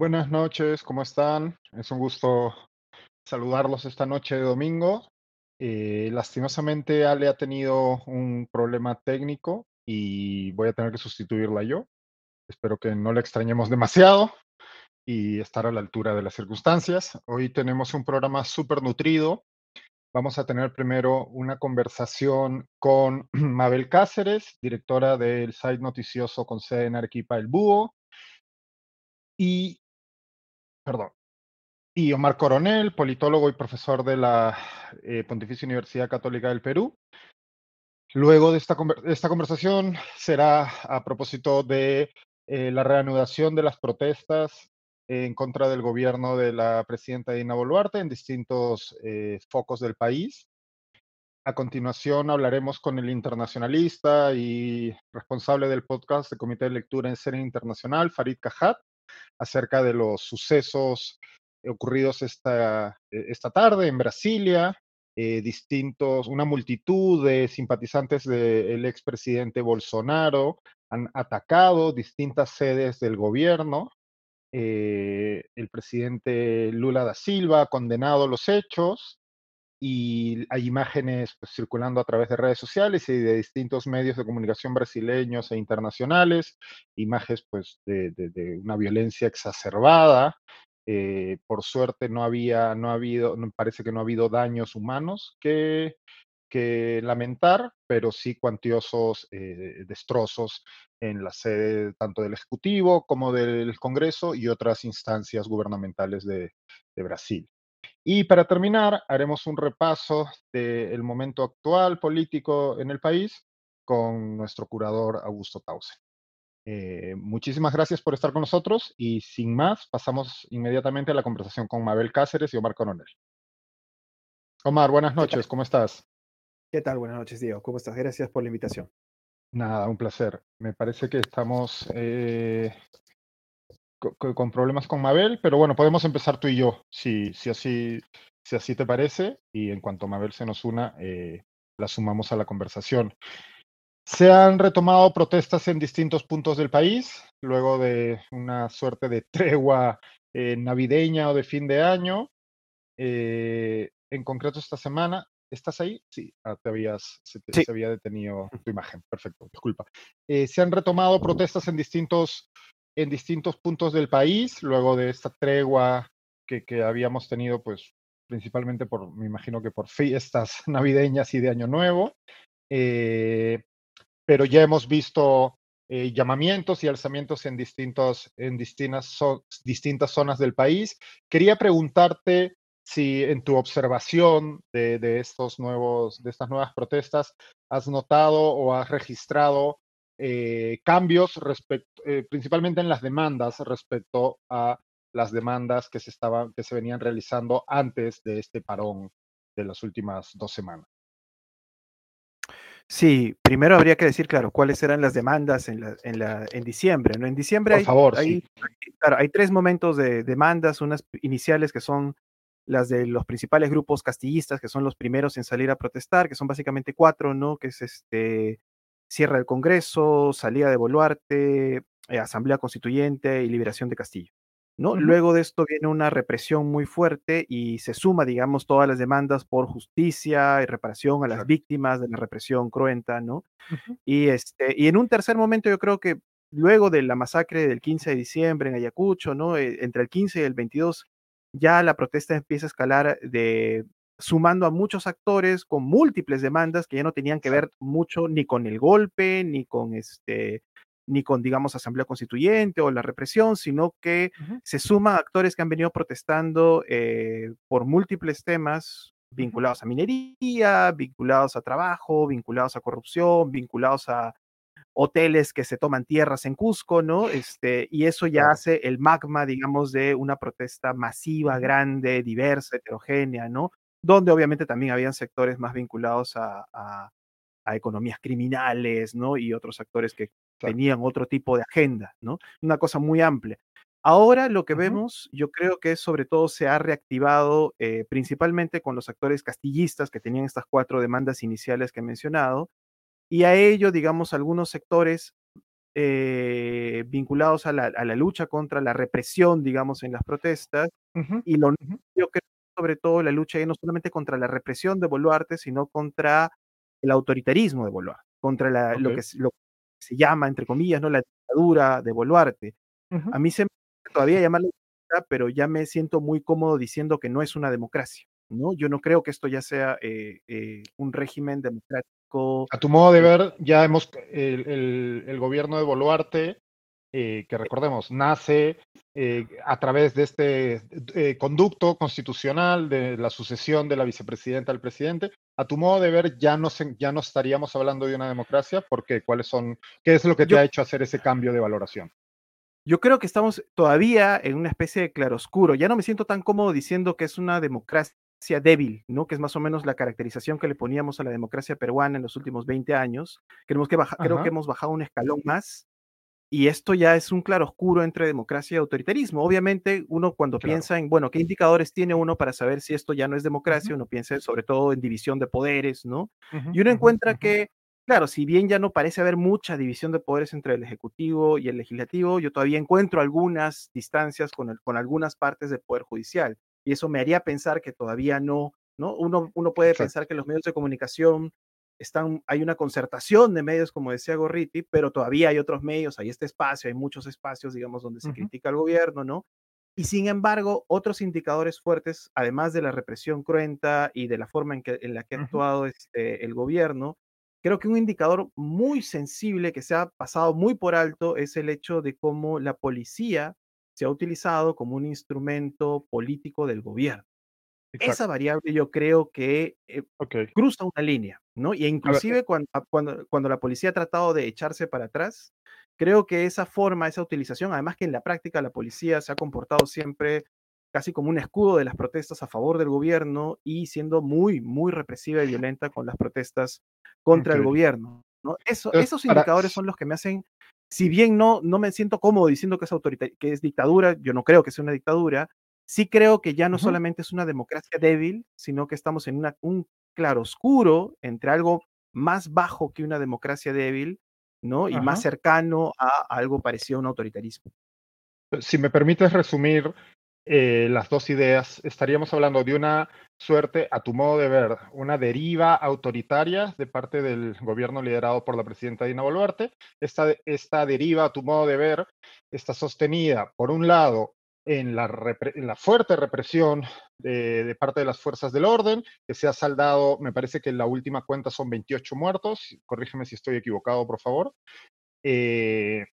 Buenas noches, ¿cómo están? Es un gusto saludarlos esta noche de domingo. Eh, lastimosamente Ale ha tenido un problema técnico y voy a tener que sustituirla yo. Espero que no la extrañemos demasiado y estar a la altura de las circunstancias. Hoy tenemos un programa súper nutrido. Vamos a tener primero una conversación con Mabel Cáceres, directora del site noticioso con sede en Arequipa, El Búho, y perdón. Y Omar Coronel, politólogo y profesor de la eh, Pontificia Universidad Católica del Perú. Luego de esta, esta conversación será a propósito de eh, la reanudación de las protestas en contra del gobierno de la presidenta Dina Boluarte en distintos eh, focos del país. A continuación hablaremos con el internacionalista y responsable del podcast de Comité de Lectura en Serie Internacional, Farid Cajat, acerca de los sucesos ocurridos esta, e, esta tarde en Brasilia, eh, distintos, una multitud de simpatizantes del expresidente Bolsonaro han atacado distintas sedes del gobierno. Eh, el presidente Lula da Silva ha condenado los hechos y hay imágenes pues, circulando a través de redes sociales y de distintos medios de comunicación brasileños e internacionales, imágenes pues, de, una violencia exacerbada. Eh, por suerte no había, no ha habido, parece que no ha habido daños humanos que, que lamentar, pero sí cuantiosos eh, destrozos en la sede tanto del Ejecutivo como del Congreso y otras instancias gubernamentales de Brasil. Y para terminar, haremos un repaso del momento actual político en el país con nuestro curador Augusto Tausen. Eh, muchísimas gracias por estar con nosotros y sin más, pasamos inmediatamente a la conversación con Mabel Cáceres y Omar Coronel. Omar, buenas noches, ¿cómo estás? ¿Qué tal? Buenas noches, Diego. ¿Cómo estás? Gracias por la invitación. Nada, un placer. Me parece que estamos eh, con, problemas con Mabel, pero bueno, podemos empezar tú y yo, si, así, te parece, y en cuanto Mabel se nos una, eh, la sumamos a la conversación. Se han retomado protestas en distintos puntos del país, luego de una suerte de tregua eh, navideña o de fin de año. En concreto esta semana, ¿estás ahí? Sí, ah, te habías, se, se, había detenido tu imagen, perfecto, disculpa. se han retomado protestas en distintos en distintos puntos del país, luego de esta tregua que, que habíamos tenido, pues principalmente por, me imagino que por fiestas navideñas y de Año Nuevo. Eh, pero ya hemos visto eh, llamamientos y alzamientos en, distintos, en distintas, distintas zonas del país. Quería preguntarte si en tu observación de, de, estos nuevos, de estas nuevas protestas has notado o has registrado eh, cambios respecto, eh, principalmente en las demandas respecto a las demandas que se, estaban, que se venían realizando antes de este parón de las últimas dos semanas. Sí, primero habría que decir, claro, cuáles eran las demandas en, la, en, la, en diciembre. ¿no? En diciembre hay, favor, hay, claro, hay tres momentos de demandas, unas iniciales que son las de los principales grupos castillistas, que son los primeros en salir a protestar, que son básicamente cuatro, ¿no? Que es este cierre del Congreso, salida de Boluarte, eh, Asamblea Constituyente y liberación de Castillo. ¿no? Luego de esto viene una represión muy fuerte y se suma, digamos, todas las demandas por justicia y reparación a las víctimas de la represión cruenta, ¿no? y, este, y en un tercer momento yo creo que luego de la masacre del 15 de diciembre en Ayacucho, ¿no? Eh, entre el 15 y el 22, ya la protesta empieza a escalar de sumando a muchos actores con múltiples demandas que ya no tenían que ver mucho ni con el golpe, ni con este, ni con, digamos, asamblea constituyente o la represión, sino que se suman actores que han venido protestando eh, por múltiples temas vinculados a minería, vinculados a trabajo, vinculados a corrupción, vinculados a hoteles que se toman tierras en Cusco, ¿no? Este, y eso ya hace el magma, digamos, de una protesta masiva, grande, diversa, heterogénea, ¿no? donde obviamente también habían sectores más vinculados a, economías criminales, ¿no? Y otros actores que tenían otro tipo de agenda, ¿no? Una cosa muy amplia. Ahora lo que vemos, yo creo que sobre todo se ha reactivado eh, principalmente con los actores castillistas que tenían estas cuatro demandas iniciales que he mencionado, y a ello, digamos, algunos sectores eh, vinculados a la, lucha contra la represión, digamos, en las protestas, y lo, yo creo sobre todo la lucha no solamente contra la represión de Boluarte, sino contra el autoritarismo de Boluarte, contra lo, que, lo, que, se llama, entre comillas, ¿no? la dictadura de Boluarte. A mí se me todavía llamarlo pero ya me siento muy cómodo diciendo que no es una democracia, ¿no? Yo no creo que esto ya sea eh, eh, un régimen democrático. A tu modo de eh ver, ya hemos, el, el, gobierno de Boluarte, que recordemos, nace a través de este conducto constitucional de la sucesión de la vicepresidenta al presidente. A tu modo de ver, ya no, ya no estaríamos hablando de una democracia, porque ¿cuáles son, qué es lo que te ha hecho hacer ese cambio de valoración? Yo creo que estamos todavía en una especie de claroscuro. Ya no me siento tan cómodo diciendo que es una democracia débil, ¿no? Que es más o menos la caracterización que le poníamos a la democracia peruana en los últimos 20 años. Creo que, creo que hemos bajado un escalón más y esto ya es un claroscuro entre democracia y autoritarismo. Obviamente, uno cuando piensa en, bueno, ¿qué indicadores tiene uno para saber si esto ya no es democracia? Uno piensa sobre todo en división de poderes, ¿no? y uno encuentra que Claro, si bien ya no parece haber mucha división de poderes entre el Ejecutivo y el Legislativo, yo todavía encuentro algunas distancias con, con algunas partes del Poder Judicial. Y eso me haría pensar que todavía no, ¿no? Uno, uno puede pensar que los medios de comunicación están, hay una concertación de medios, como decía Gorriti, pero todavía hay otros medios, hay este espacio, hay muchos espacios, digamos, donde se critica al gobierno, ¿no? Y sin embargo, otros indicadores fuertes, además de la represión cruenta y de la forma en, que, en la que ha actuado este, el gobierno, Creo que un indicador muy sensible que se ha pasado muy por alto es el hecho de cómo la policía se ha utilizado como un instrumento político del gobierno. Esa variable yo creo que eh, cruza una línea, ¿no? Y inclusive cuando, cuando, cuando, la policía ha tratado de echarse para atrás, creo que esa forma, esa utilización, además que en la práctica la policía se ha comportado siempre casi como un escudo de las protestas a favor del gobierno y siendo muy, muy represiva y violenta con las protestas contra el gobierno. ¿no? Eso, esos indicadores son los que me hacen, si bien no, no me siento cómodo diciendo que es, que es dictadura, yo no creo que sea una dictadura, sí creo que ya no solamente es una democracia débil, sino que estamos en una, un claroscuro entre algo más bajo que una democracia débil, ¿no? Y más cercano a, algo parecido a un autoritarismo. Si me permites resumir eh, las dos ideas, estaríamos hablando de una suerte, a tu modo de ver, una deriva autoritaria de parte del gobierno liderado por la presidenta Dina Boluarte. Esta, esta deriva, a tu modo de ver, está sostenida, por un lado, en la, fuerte represión de, parte de las fuerzas del orden, que se ha saldado, me parece que en la última cuenta son 28 muertos, corrígeme si estoy equivocado, por favor. Eh,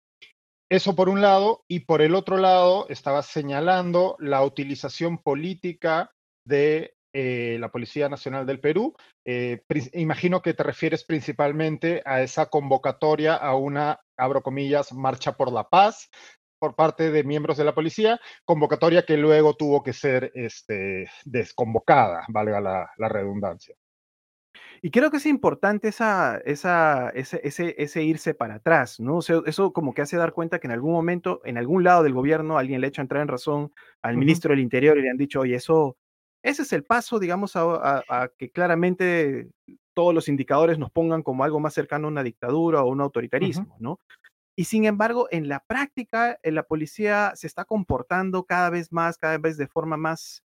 eso por un lado, y por el otro lado estaba señalando la utilización política de eh, la Policía Nacional del Perú. Eh, imagino que te refieres principalmente a esa convocatoria a una, abro comillas, marcha por la paz por parte de miembros de la policía, convocatoria que luego tuvo que ser este, desconvocada, valga la redundancia. Y creo que es importante esa, esa, ese, ese, ese irse para atrás, ¿no? O sea, eso como que hace dar cuenta que en algún momento, en algún lado del gobierno, alguien le ha hecho entrar en razón al ministro del Interior y le han dicho, oye, eso, ese es el paso, digamos, a, que claramente todos los indicadores nos pongan como algo más cercano a una dictadura o un autoritarismo, ¿no? Y sin embargo, en la práctica, la policía se está comportando cada vez más, cada vez de forma más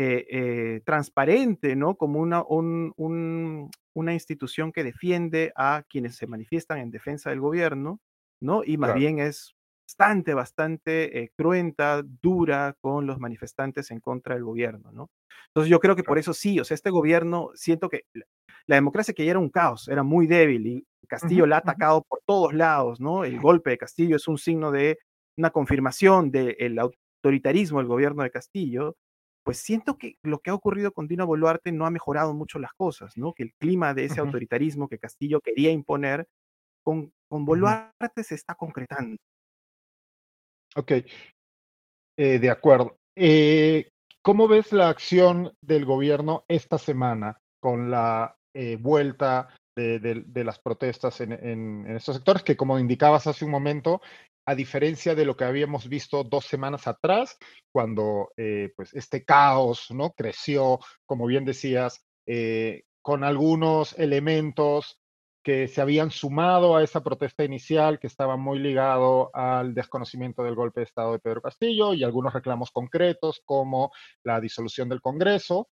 eh, eh, transparente, ¿no? Como una, una institución que defiende a quienes se manifiestan en defensa del gobierno, ¿no? Y más bien es bastante, bastante eh, cruenta, dura con los manifestantes en contra del gobierno, ¿no? Entonces yo creo que por eso sí, o sea, este gobierno, siento que la, democracia que ya era un caos, era muy débil y Castillo la ha atacado por todos lados, ¿no? El golpe de Castillo es un signo de una confirmación del autoritarismo del gobierno de Castillo, pues siento que lo que ha ocurrido con Dina Boluarte no ha mejorado mucho las cosas, ¿no? Que el clima de ese autoritarismo que Castillo quería imponer, con, con Boluarte se está concretando. Ok, eh, de acuerdo. Eh, ¿Cómo ves la acción del gobierno esta semana con la eh, vuelta de, las protestas en, estos sectores, que como indicabas hace un momento, a diferencia de lo que habíamos visto dos semanas atrás, cuando eh, pues este caos ¿no? creció, como bien decías, eh, con algunos elementos que se habían sumado a esa protesta inicial, que estaba muy ligado al desconocimiento del golpe de Estado de Pedro Castillo y algunos reclamos concretos como la disolución del Congreso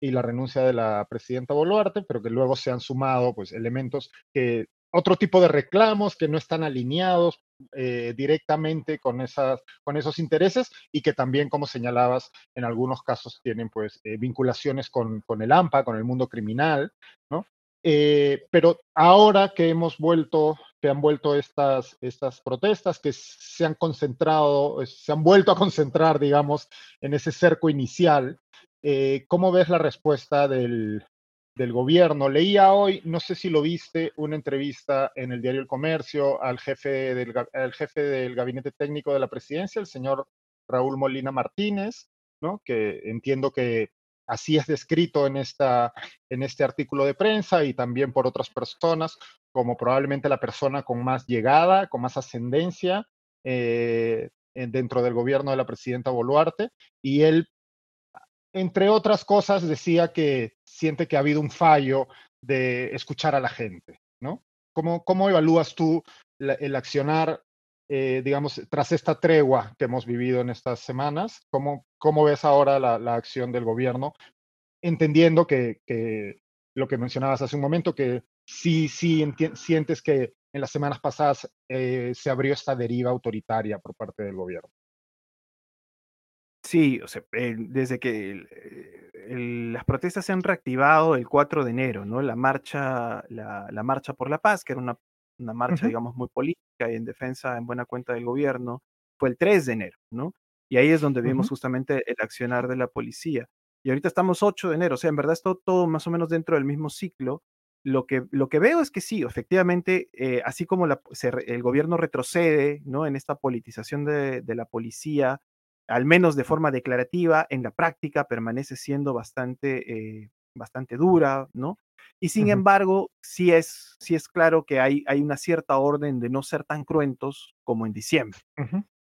y la renuncia de la presidenta Boluarte, pero que luego se han sumado pues, elementos que otro tipo de reclamos que no están alineados eh, directamente con, esas, con esos intereses y que también, como señalabas, en algunos casos tienen pues eh, vinculaciones con, con, el AMPA, con el mundo criminal, ¿no? Eh, pero ahora que hemos vuelto, que han vuelto estas, estas protestas, que se han concentrado, se han vuelto a concentrar, digamos, en ese cerco inicial, eh, ¿cómo ves la respuesta del, gobierno? Leía hoy, no sé si lo viste, una entrevista en el diario El Comercio al jefe del, jefe del gabinete técnico de la presidencia, el señor Raúl Molina Martínez, ¿no? que entiendo que así es descrito en, esta, en este artículo de prensa y también por otras personas, como probablemente la persona con más llegada, con más ascendencia eh, dentro del gobierno de la presidenta Boluarte. Y él, entre otras cosas, decía que siente que ha habido un fallo de escuchar a la gente, ¿no? ¿Cómo, cómo evalúas tú el accionar eh, digamos, tras esta tregua que hemos vivido en estas semanas, ¿cómo, cómo ves ahora la, acción del gobierno? Entendiendo que, lo que mencionabas hace un momento, que sí, sí sientes que en las semanas pasadas eh, se abrió esta deriva autoritaria por parte del gobierno. Sí, o sea, eh, desde que las protestas se han reactivado el 4 de enero, ¿no? La marcha, la, la, marcha por la paz, que era una una marcha, digamos, muy política y en defensa en buena cuenta del gobierno, fue el 3 de enero, ¿no? Y ahí es donde vimos justamente el accionar de la policía. Y ahorita estamos 8 de enero, o sea, en verdad está todo más o menos dentro del mismo ciclo. Lo que, lo que veo es que sí, efectivamente, eh, así como el gobierno retrocede ¿no? en esta politización de, la policía, al menos de forma declarativa, en la práctica permanece siendo bastante, eh, bastante dura, ¿no? Y sin embargo, sí es, sí es claro que hay, hay una cierta orden de no ser tan cruentos como en diciembre.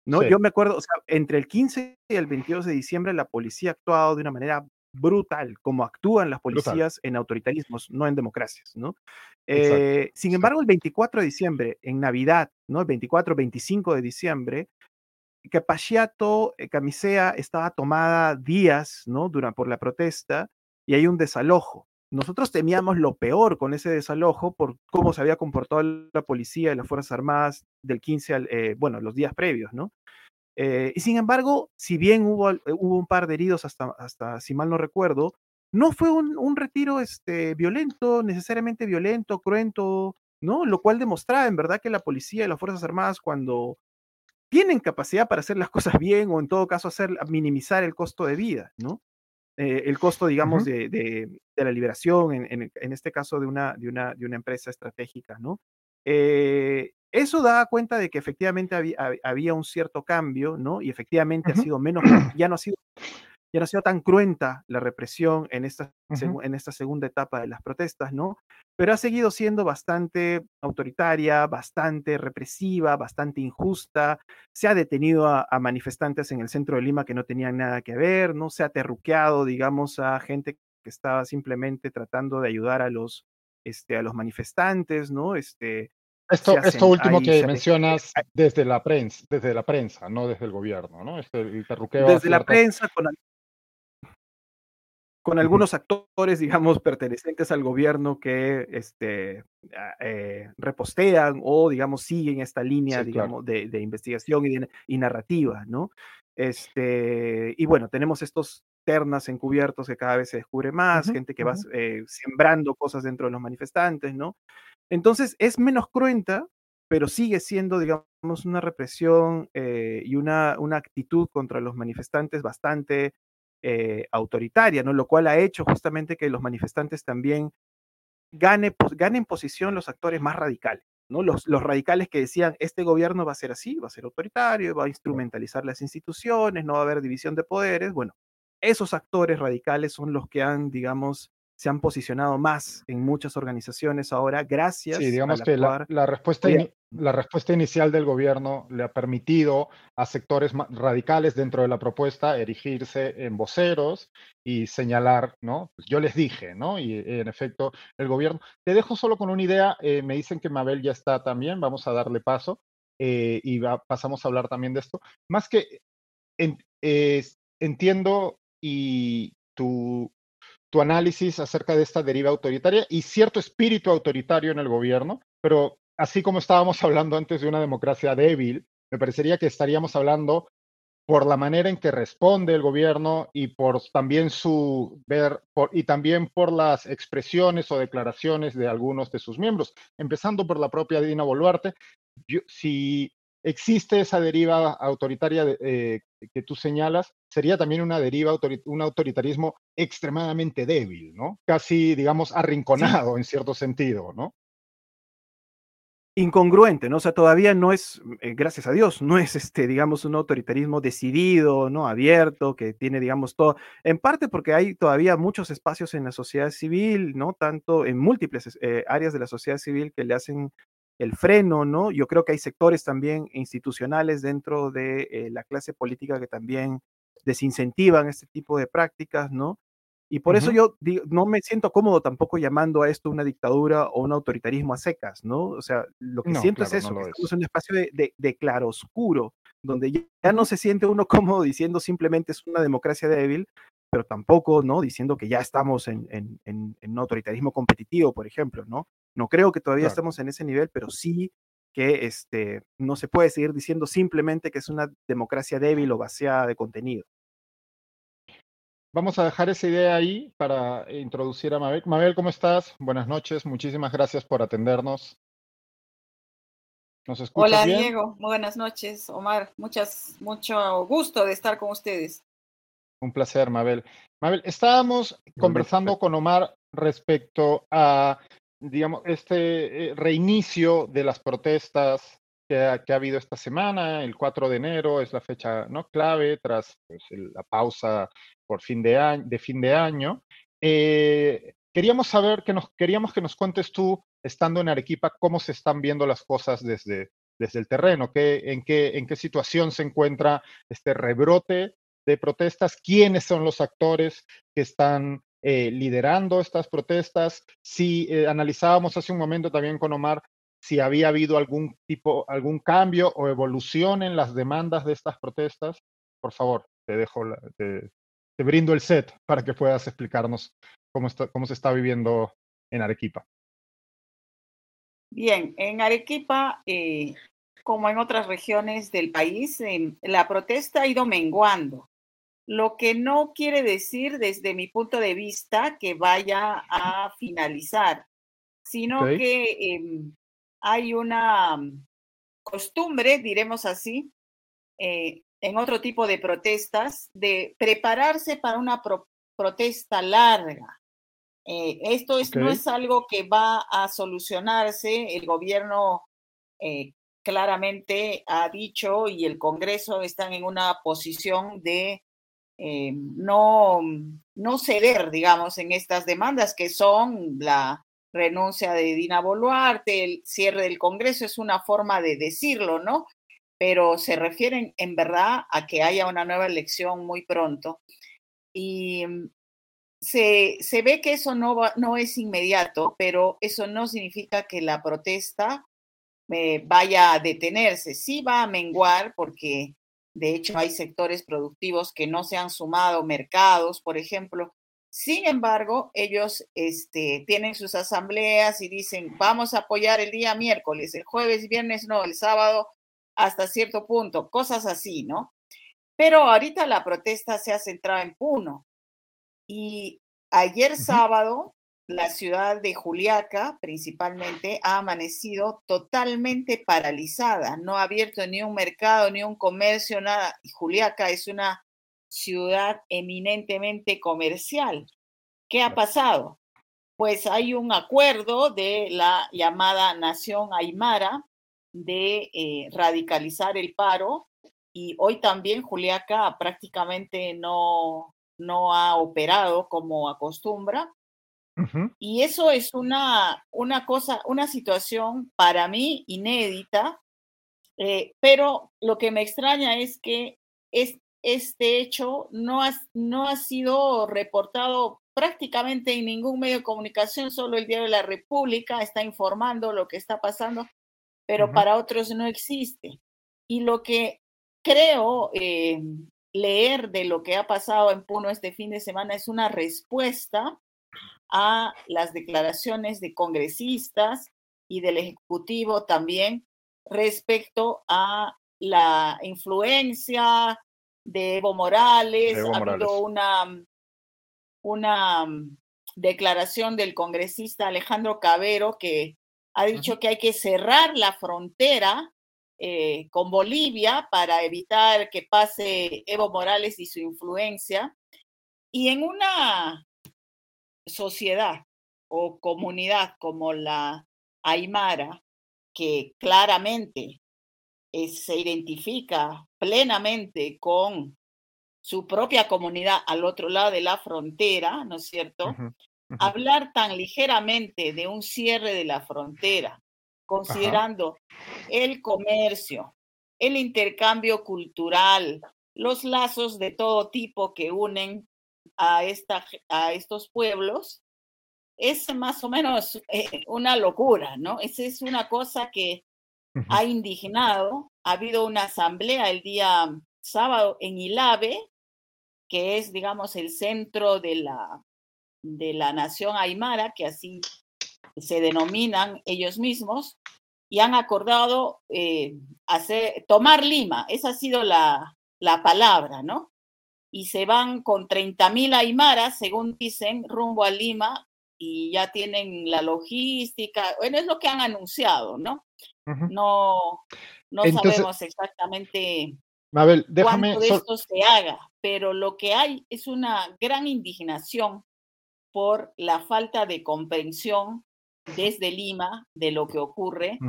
¿no? Yo me acuerdo, o sea, entre el 15 y el 22 de diciembre la policía ha actuado de una manera brutal, como actúan las policías en autoritarismos, no en democracias, ¿no? Eh, sin embargo, el 24 de diciembre, en Navidad, ¿no? El 24, 25 de diciembre, que Pachiato, eh, Camisea estaba tomada días, ¿no? Durante, por la protesta y hay un desalojo. Nosotros temíamos lo peor con ese desalojo por cómo se había comportado la policía y las Fuerzas Armadas del 15 al, eh, bueno, los días previos, ¿no? Eh, y sin embargo, si bien hubo, hubo un par de heridos hasta, hasta si mal no recuerdo, no fue un, retiro este, violento, necesariamente violento, cruento, ¿no? Lo cual demostraba en verdad que la policía y las Fuerzas Armadas cuando tienen capacidad para hacer las cosas bien o en todo caso hacer minimizar el costo de vida, ¿no? Eh, el costo, digamos, de, la liberación, en, este caso de una, de una, de una empresa estratégica, ¿no? Eh, eso da cuenta de que efectivamente había, un cierto cambio, ¿no? Y efectivamente ha sido menos, ya no ha sido ya no ha sido tan cruenta la represión en esta, en esta segunda etapa de las protestas, ¿no? Pero ha seguido siendo bastante autoritaria, bastante represiva, bastante injusta. Se ha detenido a, manifestantes en el centro de Lima que no tenían nada que ver, ¿no? Se ha terruqueado, digamos, a gente que estaba simplemente tratando de ayudar a los, este, a los manifestantes, ¿no? Este, esto, esto último que mencionas desde la prensa, desde la prensa, no desde el gobierno, ¿no? Este, el desde la prensa, con, con algunos actores, digamos, pertenecientes al gobierno que este, ah, eh, repostean o, digamos, siguen esta línea, digamos, de, investigación y, narrativa, ¿no? Este, y bueno, tenemos estos ternas encubiertos que cada vez se descubre más, gente que va eh, sembrando cosas dentro de los manifestantes, ¿no? Entonces, es menos cruenta, pero sigue siendo, digamos, una represión eh, y una, una actitud contra los manifestantes bastante eh, autoritaria, ¿no? Lo cual ha hecho justamente que los manifestantes también gane, ganen posición los actores más radicales, ¿no? Los, los radicales que decían, este gobierno va a ser así, va a ser autoritario, va a instrumentalizar las instituciones, no va a haber división de poderes. Bueno, esos actores radicales son los que han, digamos, se han posicionado más en muchas organizaciones ahora, gracias. Sí, digamos que la, respuesta, la respuesta inicial del gobierno le ha permitido a sectores radicales dentro de la propuesta erigirse en voceros y señalar, ¿no? Pues yo les dije, ¿no? Y en efecto, el gobierno. Te dejo solo con una idea. Eh, me dicen que Mabel ya está también. Vamos a darle paso. Eh, y pasamos a hablar también de esto. Más que entiendo y tu, tu análisis acerca de esta deriva autoritaria y cierto espíritu autoritario en el gobierno, pero así como estábamos hablando antes de una democracia débil, me parecería que estaríamos hablando por la manera en que responde el gobierno y por también su ver y también por las expresiones o declaraciones de algunos de sus miembros, empezando por la propia Dina Boluarte. si existe esa deriva autoritaria eh, que tú señalas, sería también una deriva, un autoritarismo extremadamente débil, ¿no? Casi, digamos, arrinconado en cierto sentido, ¿no? incongruente, ¿no? O sea, todavía no es, eh, gracias a Dios, no es este, digamos, un autoritarismo decidido, ¿no? Abierto, que tiene, digamos, todo, en parte porque hay todavía muchos espacios en la sociedad civil, ¿no? Tanto en múltiples eh, áreas de la sociedad civil que le hacen el freno, ¿no? Yo creo que hay sectores también institucionales dentro de eh, la clase política que también desincentivan este tipo de prácticas, ¿no? Y por eso yo no me siento cómodo tampoco llamando a esto una dictadura o un autoritarismo a secas, ¿no? O sea, lo que siento es eso, que estamos en un espacio de, de, claroscuro, donde ya, no se siente uno cómodo diciendo simplemente es una democracia débil, pero tampoco, ¿no? Diciendo que ya estamos en, en, en, un autoritarismo competitivo, por ejemplo, ¿no? No creo que todavía estemos en ese nivel, pero sí que este, no se puede seguir diciendo simplemente que es una democracia débil o vaciada de contenido. Vamos a dejar esa idea ahí para introducir a Mabel. Mabel, ¿cómo estás? Buenas noches, muchísimas gracias por atendernos. ¿Nos escuchas Hola Diego, buenas noches, Omar. Muchas, mucho gusto de estar con ustedes. Un placer, Mabel. Mabel, estábamos conversando con Omar respecto a digamos, este eh, reinicio de las protestas que ha, habido esta semana, el 4 de enero es la fecha ¿no? clave tras pues, la pausa por fin de año, de fin de año. Eh, queríamos saber que nos queríamos que nos cuentes tú, estando en Arequipa, cómo se están viendo las cosas desde, desde el terreno, qué, en, qué, en qué situación se encuentra este rebrote de protestas, quiénes son los actores que están eh, liderando estas protestas. Si eh, analizábamos hace un momento también con Omar si había habido algún tipo, algún cambio o evolución en las demandas de estas protestas, por favor, te dejo, te, brindo el set para que puedas explicarnos cómo, cómo se está viviendo en Arequipa. Bien, en Arequipa, eh, como en otras regiones del país, la protesta ha ido menguando lo que no quiere decir desde mi punto de vista que vaya a finalizar, sino que em, hay una mm, costumbre, diremos así, eh, en otro tipo de protestas, de prepararse para una protesta larga. Eh, esto es, no es algo que va a solucionarse. El gobierno eh, claramente ha dicho y el Congreso están en una posición de eh, no, no ceder, digamos, en estas demandas que son la renuncia de Dina Boluarte, el cierre del Congreso, es una forma de decirlo, ¿no? Pero se refieren en verdad a que haya una nueva elección muy pronto. Y mm, se, se ve que eso no, no es inmediato, pero eso no significa que la protesta eh, vaya a detenerse. Sí va a menguar porque de hecho, hay sectores productivos que no se han sumado, mercados, por ejemplo. Sin embargo, ellos este, tienen sus asambleas y dicen, vamos a apoyar el día miércoles, el jueves, viernes no, el sábado hasta cierto punto, cosas así, ¿no? Pero ahorita la protesta se ha centrado en Puno. Y ayer sábado la ciudad de Juliaca, principalmente, ha amanecido totalmente paralizada. No ha abierto ni un mercado, ni un comercio, nada. Juliaca es una ciudad eminentemente comercial. ¿Qué ha pasado? Pues hay un acuerdo de la llamada Nación Aymara de eh, radicalizar el paro y hoy también Juliaca prácticamente no, no ha operado como acostumbra Y eso es una, una cosa, una situación para mí inédita, eh, pero lo que me extraña es que es, este hecho no ha, no ha sido reportado prácticamente en ningún medio de comunicación, solo el Diario de la República está informando lo que está pasando, pero para otros no existe. Y lo que creo eh, leer de lo que ha pasado en Puno este fin de semana es una respuesta a las declaraciones de congresistas y del Ejecutivo también respecto a la influencia de Evo Morales. ha habido una, una mm, declaración del congresista Alejandro Cabero que ha dicho que hay que cerrar la frontera eh, con Bolivia para evitar que pase Evo Morales y su influencia. Y en una sociedad o comunidad como la Aymara, que claramente eh, se identifica plenamente con su propia comunidad al otro lado de la frontera, ¿no es cierto? Hablar tan ligeramente de un cierre de la frontera, considerando el comercio, el intercambio cultural, los lazos de todo tipo que unen a, esta, a estos pueblos, es más o menos eh, una locura, ¿no? Esa es una cosa que ha indignado. Ha habido una asamblea el día sábado en Ilave, que es, digamos, el centro de la, de la nación aymara, que así se denominan ellos mismos, y han acordado eh, hacer, tomar Lima. Esa ha sido la, la palabra, ¿no? Y se van con 30.000 aymaras, según dicen, rumbo a Lima y ya tienen la logística. Bueno, es lo que han anunciado, ¿no? No, no sabemos exactamente Mabel, déjame cuánto de esto se haga, pero lo que hay es una gran indignación por la falta de comprensión desde Lima de lo que ocurre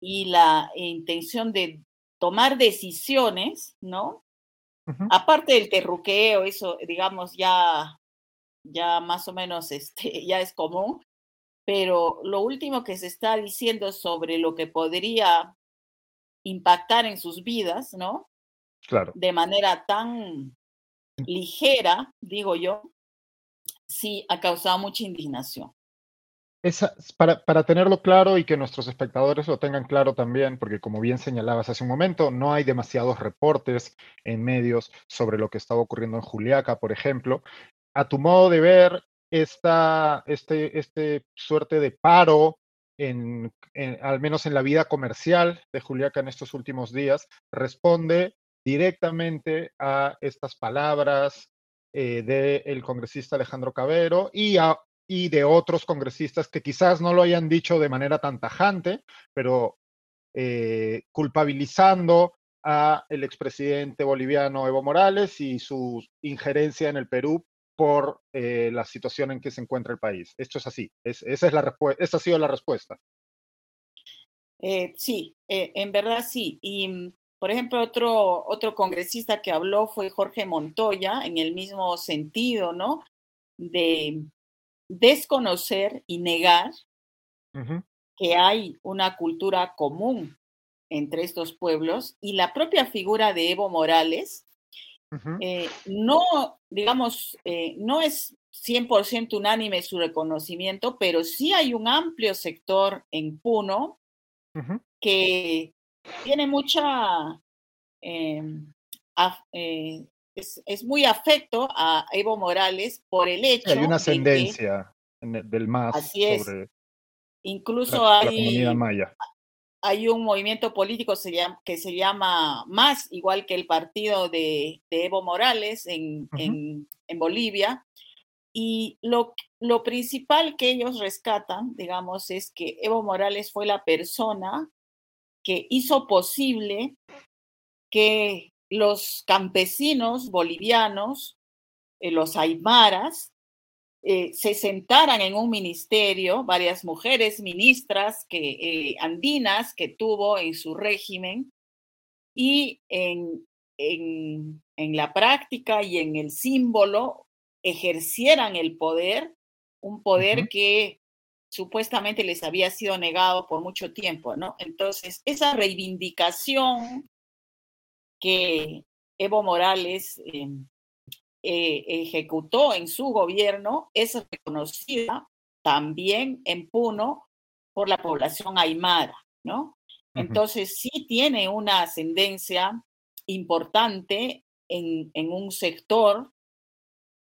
y la intención de tomar decisiones, ¿no? Aparte del terruqueo, eso, digamos, ya, ya más o menos este, ya es común, pero lo último que se está diciendo sobre lo que podría impactar en sus vidas, ¿no? Claro. De manera tan ligera, digo yo, sí ha causado mucha indignación. Esa, para, para, tenerlo claro y que nuestros espectadores lo tengan claro también, porque como bien señalabas hace un momento, no hay demasiados reportes en medios sobre lo que estaba ocurriendo en Juliaca, por ejemplo. A tu modo de ver, esta este, este suerte de paro, en, al menos en la vida comercial de Juliaca en estos últimos días, responde directamente a estas palabras eh, del congresista Alejandro Cabero y a y de otros congresistas que quizás no lo hayan dicho de manera tan tajante, pero eh, culpabilizando a el expresidente boliviano Evo Morales y su injerencia en el Perú por eh, la situación en que se encuentra el país. Esto es así, esa, es la esa ha sido la respuesta. Eh, sí, en verdad sí. Y, mm, por ejemplo, otro, otro congresista que habló fue Jorge Montoya, en el mismo sentido, ¿no? De desconocer y negar que hay una cultura común entre estos pueblos y la propia figura de Evo Morales eh, no, digamos, eh, no es 100% unánime su reconocimiento, pero sí hay un amplio sector en Puno que tiene mucha em, eh, es, muy afecto a Evo Morales por el hecho. Hay una ascendencia del MAS así es. Incluso hay, hay un movimiento político que se llama MAS, igual que el partido de, Evo Morales en, en, Bolivia. Y lo, lo principal que ellos rescatan, digamos, es que Evo Morales fue la persona que hizo posible que los campesinos bolivianos, eh, los aymaras, eh, se sentaran en un ministerio, varias mujeres ministras que, eh, andinas que tuvo en su régimen y en, en la práctica y en el símbolo ejercieran el poder un poder que supuestamente les había sido negado por mucho tiempo, ¿no? Entonces, esa reivindicación que Evo Morales em, eh, ejecutó en su gobierno es reconocida también en Puno por la población aymara, ¿no? Entonces sí tiene una ascendencia importante en, un sector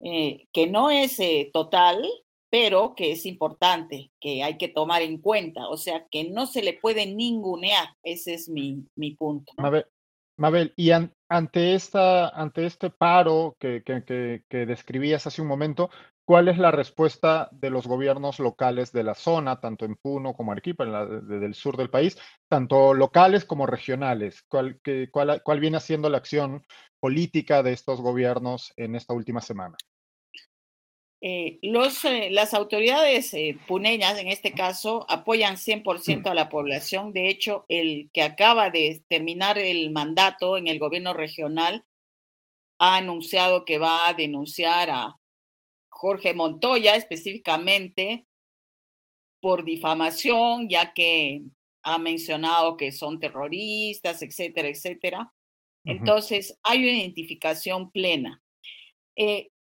eh, que no es eh, total, pero que es importante, que hay que tomar en cuenta, o sea, que no se le puede ningunear, ese es mi, mi punto. Mabel, y ante, esta, ante este paro que, describías hace un momento, ¿cuál es la respuesta de los gobiernos locales de la zona, tanto en Puno como Arequipa, en la, del sur del país, tanto locales como regionales? ¿Cuál, cuál, ¿Cuál viene siendo la acción política de estos gobiernos en esta última semana? Eh, los, eh, las autoridades eh, puneñas, en este caso, apoyan 100% a la población. De hecho, el que acaba de terminar el mandato en el gobierno regional ha anunciado que va a denunciar a Jorge Montoya específicamente por difamación, ya que ha mencionado que son terroristas, etcétera, etcétera. Entonces, hay una identificación plena.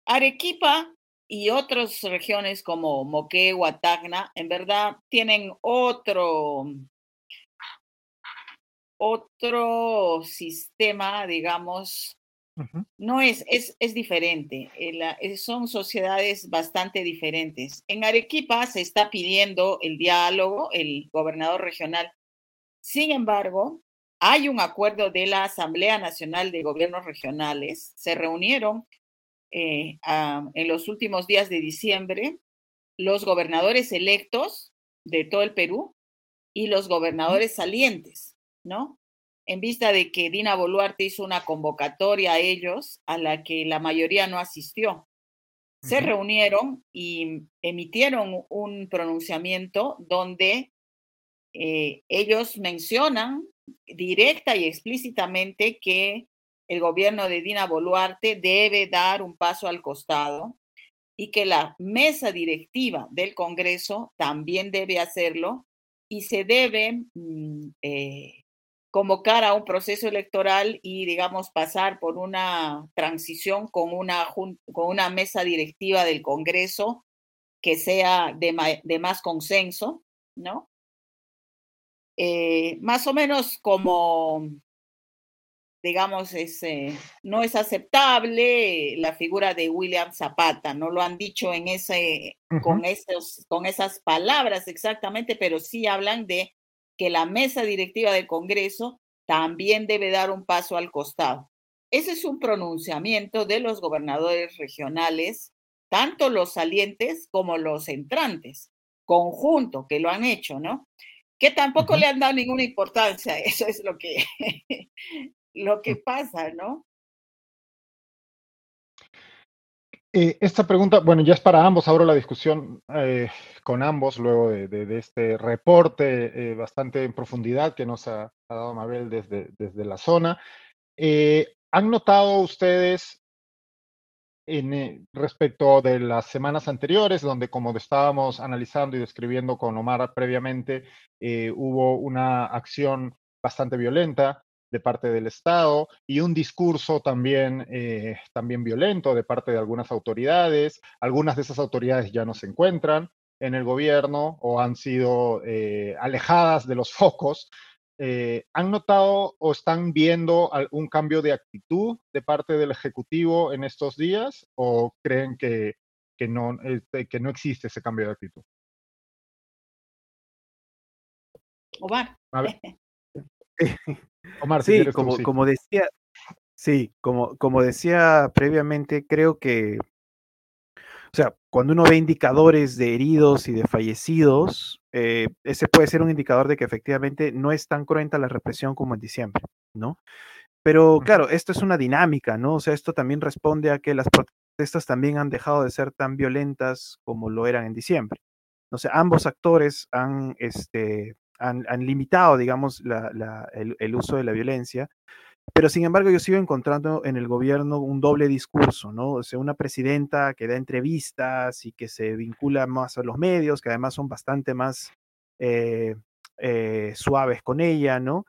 Arequipa y otras regiones como Moquegua, Tacna, en verdad tienen otro, otro sistema, digamos, no es, es, es diferente, eh, son sociedades bastante diferentes. En Arequipa se está pidiendo el diálogo, el gobernador regional. Sin embargo, hay un acuerdo de la Asamblea Nacional de Gobiernos Regionales, se reunieron eh, en los últimos días de diciembre los gobernadores electos de todo el Perú y los gobernadores salientes, ¿no? En vista de que Dina Boluarte hizo una convocatoria a ellos a la que la mayoría no asistió. Se reunieron y emitieron un pronunciamiento donde eh, ellos mencionan directa y explícitamente que el gobierno de Dina Boluarte debe dar un paso al costado y que la mesa directiva del Congreso también debe hacerlo y se debe mm, eh, convocar a un proceso electoral y, digamos, pasar por una transición con una, con una mesa directiva del Congreso que sea de, más consenso, ¿no? Eh, más o menos como digamos, es, eh, no es aceptable la figura de William Zapata, no lo han dicho en ese, con, esos, con esas palabras exactamente, pero sí hablan de que la mesa directiva del Congreso también debe dar un paso al costado. Ese es un pronunciamiento de los gobernadores regionales, tanto los salientes como los entrantes, conjunto, que lo han hecho, ¿no? Que tampoco le han dado ninguna importancia, eso es lo que lo que pasa, ¿no? Eh, esta pregunta, bueno, ya es para ambos, abro la discusión eh, con ambos luego de, este reporte eh, bastante en profundidad que nos ha, dado Mabel desde, desde la zona. ¿Han notado ustedes en, respecto de las semanas anteriores, donde como estábamos analizando y describiendo con Omar previamente, hubo una acción bastante violenta de parte del Estado y un discurso también, eh, también violento de parte de algunas autoridades. Algunas de esas autoridades ya no se encuentran en el gobierno o han sido eh, alejadas de los focos. Eh, ¿Han notado o están viendo algún cambio de actitud de parte del Ejecutivo en estos días o creen que, que no, que no existe ese cambio de actitud? Omar. Omar, sí, como, como decía, sí, como, como decía previamente, creo que, o sea, cuando uno ve indicadores de heridos y de fallecidos, eh, ese puede ser un indicador de que efectivamente no es tan cruenta la represión como en diciembre, ¿no? Pero claro, esto es una dinámica, ¿no? O sea, esto también responde a que las protestas también han dejado de ser tan violentas como lo eran en diciembre. O sea, ambos actores han este, han, limitado, digamos, el, uso de la violencia, pero sin embargo yo sigo encontrando en el gobierno un doble discurso, ¿no? O sea, una presidenta que da entrevistas y que se vincula más a los medios, que además son bastante más eh, eh, suaves con ella, ¿no?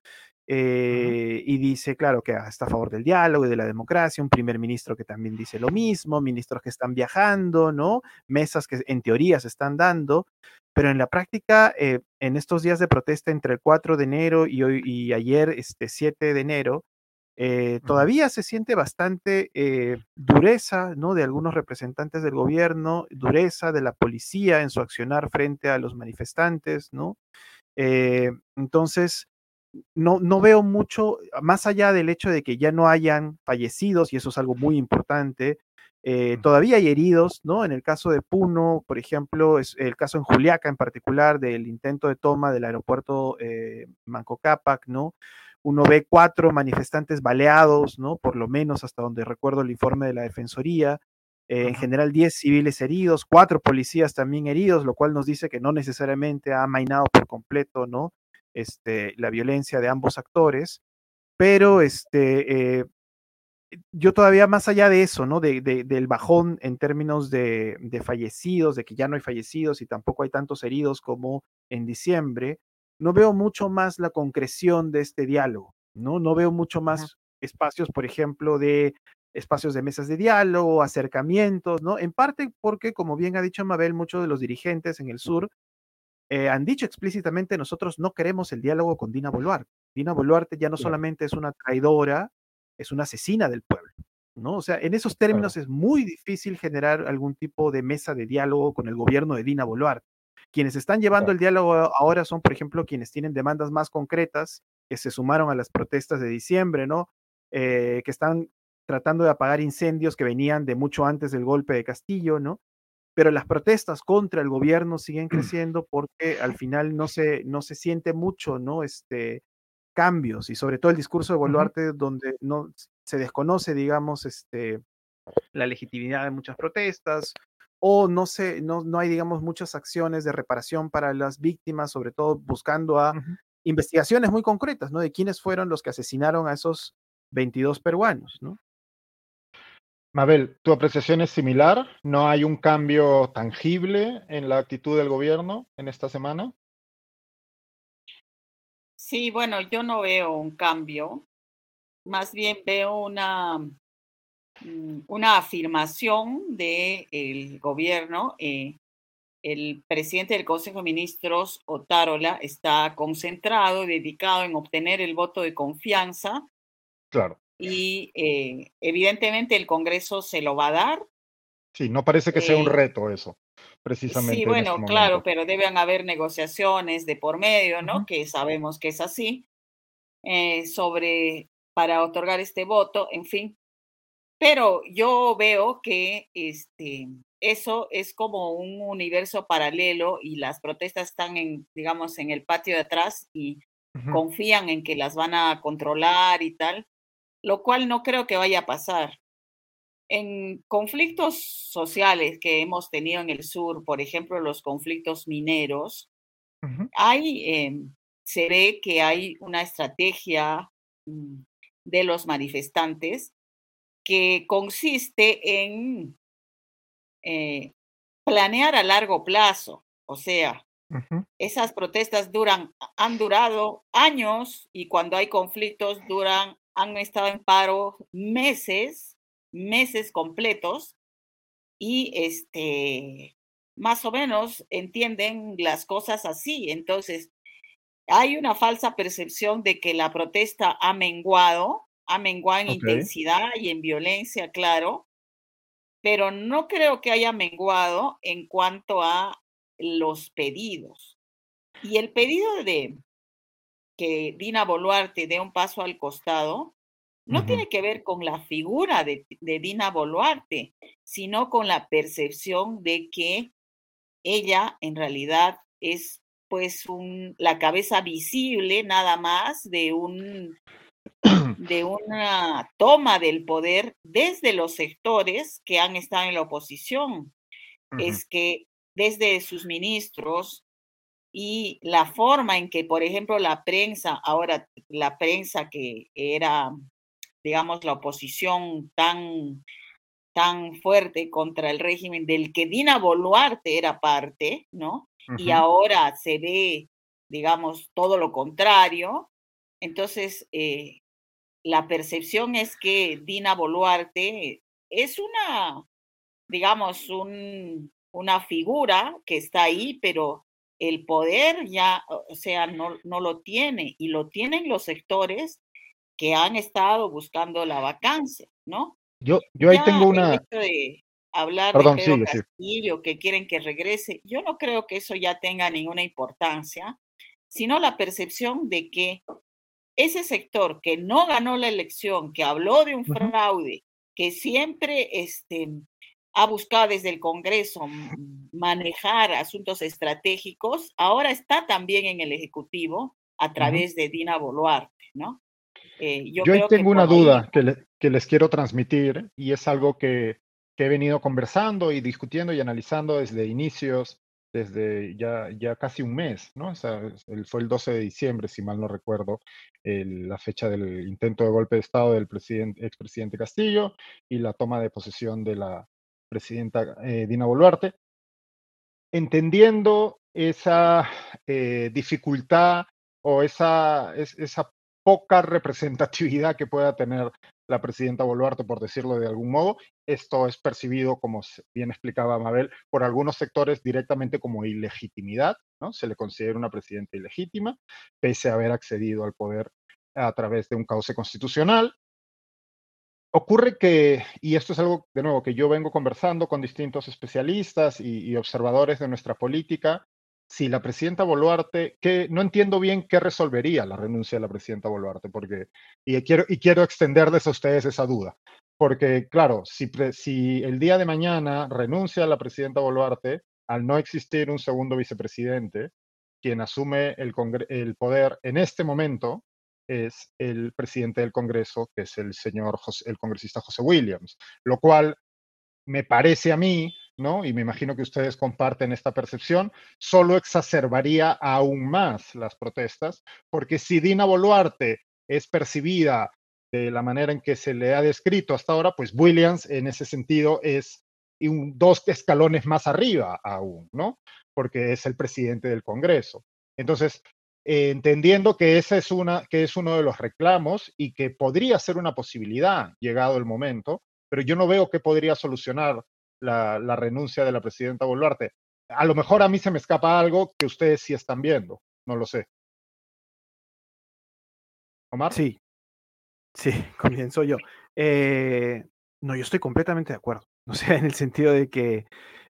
Eh, y dice, claro, que está a favor del diálogo y de la democracia, un primer ministro que también dice lo mismo, ministros que están viajando, ¿no? Mesas que en teoría se están dando, pero en la práctica, en estos días de protesta entre el 4 de enero y, hoy, y ayer, este 7 de enero, eh, todavía se siente bastante eh, dureza ¿no? de algunos representantes del gobierno, dureza de la policía en su accionar frente a los manifestantes, ¿no? Eh, entonces, no, no veo mucho, más allá del hecho de que ya no hayan fallecidos, y eso es algo muy importante, todavía hay heridos, ¿no? En el caso de Puno, por ejemplo, es el caso en Juliaca en particular del intento de toma del aeropuerto Manco Cápac, ¿no? uno ve cuatro manifestantes baleados, ¿no? Por lo menos hasta donde recuerdo el informe de la Defensoría. Eh, en general, 10 civiles heridos, cuatro policías también heridos, lo cual nos dice que no necesariamente ha amainado por completo, ¿no? Este, la violencia de ambos actores. Pero este, eh, yo todavía más allá de eso, ¿no? De, del bajón en términos de, de, fallecidos, de que ya no hay fallecidos y tampoco hay tantos heridos como en diciembre, no veo mucho más la concreción de este diálogo, ¿no? No veo mucho más espacios, por ejemplo, de espacios de mesas de diálogo, acercamientos, ¿no? En parte porque, como bien ha dicho Mabel, muchos de los dirigentes en el sur eh, han dicho explícitamente, nosotros no queremos el diálogo con Dina Boluarte. Dina Boluarte ya no solamente es una traidora, es una asesina del pueblo, ¿no? O sea, en esos términos es muy difícil generar algún tipo de mesa de diálogo con el gobierno de Dina Boluarte. Quienes están llevando el diálogo ahora son, por ejemplo, quienes tienen demandas más concretas, que se sumaron a las protestas de diciembre, ¿no? Eh, que están tratando de apagar incendios que venían de mucho antes del golpe de Castillo, ¿no? Pero las protestas contra el gobierno siguen creciendo porque al final no se, no se siente mucho, ¿no? Este, cambios y sobre todo el discurso de Boluarte donde no se desconoce, digamos, este, la legitimidad de muchas protestas, o no sé, no, no hay, digamos, muchas acciones de reparación para las víctimas, sobre todo buscando a investigaciones muy concretas, ¿no? De quiénes fueron los que asesinaron a esos 22 peruanos, ¿no? Mabel, ¿tu apreciación es similar? ¿No hay un cambio tangible en la actitud del gobierno en esta semana? Sí, bueno, yo no veo un cambio. Más bien veo una Mm, una afirmación del gobierno. Eh, el presidente del Consejo de Ministros, Otárola, está concentrado y dedicado en obtener el voto de confianza. Claro. Y eh, evidentemente el Congreso se lo va a dar. Sí, no parece que sea un eh, reto eso, precisamente. Sí, bueno, este claro, pero deben haber negociaciones de por medio, ¿no? Que sabemos que es así, sobre para otorgar este voto, en fin. Pero yo veo que este, eso es como un universo paralelo y las protestas están en, digamos, en el patio de atrás y confían en que las van a controlar y tal, lo cual no creo que vaya a pasar. En conflictos sociales que hemos tenido en el sur, por ejemplo, los conflictos mineros, hay, em, se ve que hay una estrategia mm, de los manifestantes que consiste en eh, planear a largo plazo. O sea, esas protestas duran, han durado años y cuando hay conflictos duran, han estado en paro meses, meses completos y este, más o menos entienden las cosas así. Entonces, hay una falsa percepción de que la protesta ha menguado ha menguado en intensidad y en violencia, claro, pero no creo que haya menguado en cuanto a los pedidos. Y el pedido de que Dina Boluarte dé un paso al costado no tiene que ver con la figura de, Dina Boluarte, sino con la percepción de que ella en realidad es pues un, la cabeza visible nada más de un de una toma del poder desde los sectores que han estado en la oposición. Es que desde sus ministros y la forma en que, por ejemplo, la prensa, ahora la prensa que era digamos, la oposición tan, tan fuerte contra el régimen del que Dina Boluarte era parte, ¿no? Y ahora se ve, digamos, todo lo contrario. Entonces, eh, la percepción es que Dina Boluarte es una, digamos, un, una figura que está ahí, pero el poder ya, o sea, no, no lo tiene y lo tienen los sectores que han estado buscando la vacancia, ¿no? Yo, yo ahí tengo una... de hablar de Pedro Castillo, que quieren que regrese, yo no creo que eso ya tenga ninguna importancia, sino la percepción de que ese sector que no ganó la elección, que habló de un fraude, que siempre este, ha buscado desde el Congreso manejar asuntos estratégicos, ahora está también en el Ejecutivo a través de Dina Boluarte, ¿no? Eh, yo, tengo una duda que, les quiero transmitir y es algo que, he venido conversando y discutiendo y analizando desde inicios, desde ya, ya casi un mes, ¿no? O sea, fue el 12 de diciembre, si mal no recuerdo, la fecha del intento de golpe de Estado del presidente, expresidente Castillo y la toma de posesión de la presidenta eh, Dina Boluarte, entendiendo esa eh, dificultad o esa, esa poca representatividad que pueda tener la presidenta Boluarte, por decirlo de algún modo. Esto es percibido, como bien explicaba Mabel, por algunos sectores directamente como ilegitimidad, ¿no? Se le considera una presidenta ilegítima, pese a haber accedido al poder a través de un cauce constitucional. Ocurre que, y esto es algo de nuevo que yo vengo conversando con distintos especialistas y, observadores de nuestra política, si la presidenta Boluarte, que no entiendo bien qué resolvería la renuncia de la presidenta Boluarte, porque, y quiero, y quiero extenderles a ustedes esa duda, porque claro, si, si el día de mañana renuncia la presidenta Boluarte, al no existir un segundo vicepresidente, quien asume el, el poder en este momento es el presidente del Congreso, que es el señor, el congresista José Williams, lo cual me parece a mí, ¿no? Y me imagino que ustedes comparten esta percepción, solo exacerbaría aún más las protestas, porque si Dina Boluarte es percibida de la manera en que se le ha descrito hasta ahora, pues Williams en ese sentido es dos escalones más arriba aún, ¿no? Porque es el presidente del Congreso. Entonces, eh, entendiendo que ese es, una, que es uno de los reclamos y que podría ser una posibilidad llegado el momento, pero yo no veo que podría solucionar la, renuncia de la presidenta Boluarte. A lo mejor a mí se me escapa algo que ustedes sí están viendo, no lo sé. Omar. Sí, sí, comienzo yo. Eh, no, yo estoy completamente de acuerdo. O sea, en el sentido de que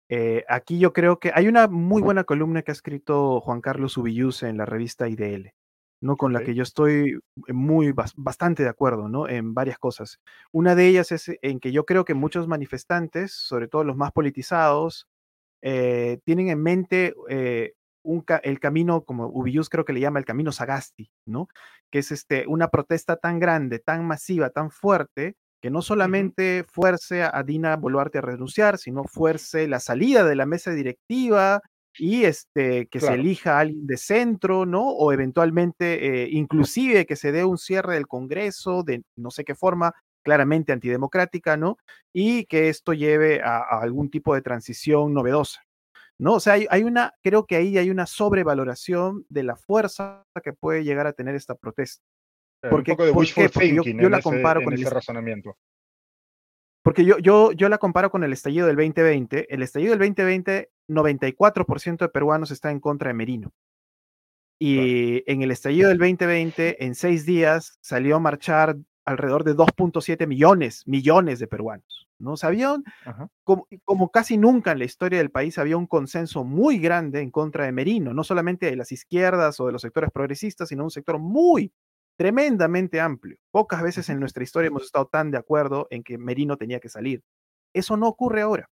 eh, aquí yo creo que hay una muy buena columna que ha escrito Juan Carlos Ubillus en la revista IDL, ¿no? Con la que yo estoy muy bastante de acuerdo, ¿no? En varias cosas. Una de ellas es en que yo creo que muchos manifestantes, sobre todo los más politizados, eh, tienen en mente eh, el camino, como Ubillus creo que le llama el camino Sagasti, ¿no? Que es este, una protesta tan grande, tan masiva, tan fuerte, que no solamente fuerce a Dina Boluarte a renunciar, sino fuerce la salida de la mesa directiva y este, que se elija a alguien de centro, ¿no? O eventualmente, eh, inclusive que se dé un cierre del Congreso de no sé qué forma, claramente antidemocrática, ¿no? Y que esto lleve a, algún tipo de transición novedosa. ¿no? O sea, hay, una, creo que ahí hay una sobrevaloración de la fuerza que puede llegar a tener esta protesta. Porque, un poco de wishful thinking yo, la comparo con ese razonamiento. Porque yo, yo, yo la comparo con el estallido del 2020. El estallido del 2020, 94% de peruanos está en contra de Merino. Y en el estallido del 2020, en seis días, salió a marchar alrededor de 2.7 millones, millones de peruanos. ¿no? sabían como, como, casi nunca en la historia del país, había un consenso muy grande en contra de Merino, no solamente de las izquierdas o de los sectores progresistas, sino un sector muy, tremendamente amplio. Pocas veces en nuestra historia hemos estado tan de acuerdo en que Merino tenía que salir. Eso no ocurre ahora.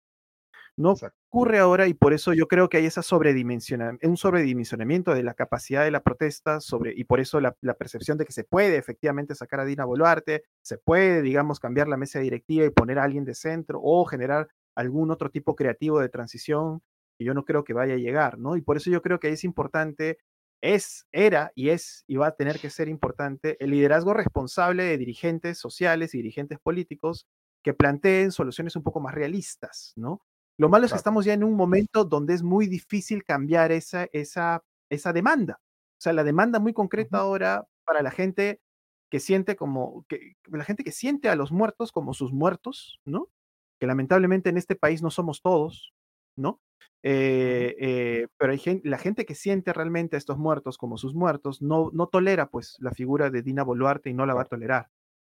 No ocurre ahora y por eso yo creo que hay esa un sobredimensionamiento de la capacidad de la protesta sobre, y por eso la, percepción de que se puede efectivamente sacar a Dina Boluarte, se puede, digamos, cambiar la mesa directiva y poner a alguien de centro o generar algún otro tipo creativo de transición que yo no creo que vaya a llegar, ¿no? Y por eso yo creo que es importante es, era y es y va a tener que ser importante el liderazgo responsable de dirigentes sociales y dirigentes políticos que planteen soluciones un poco más realistas, ¿no? Lo malo es que estamos ya en un momento donde es muy difícil cambiar esa, esa, esa demanda. O sea, la demanda muy concreta ahora para la gente que siente como, que, la gente que siente a los muertos como sus muertos, ¿no? Que lamentablemente en este país no somos todos, ¿no? Eh, eh, pero hay gente, la gente que siente realmente a estos muertos como sus muertos no, no tolera pues la figura de Dina Boluarte y no la va a tolerar.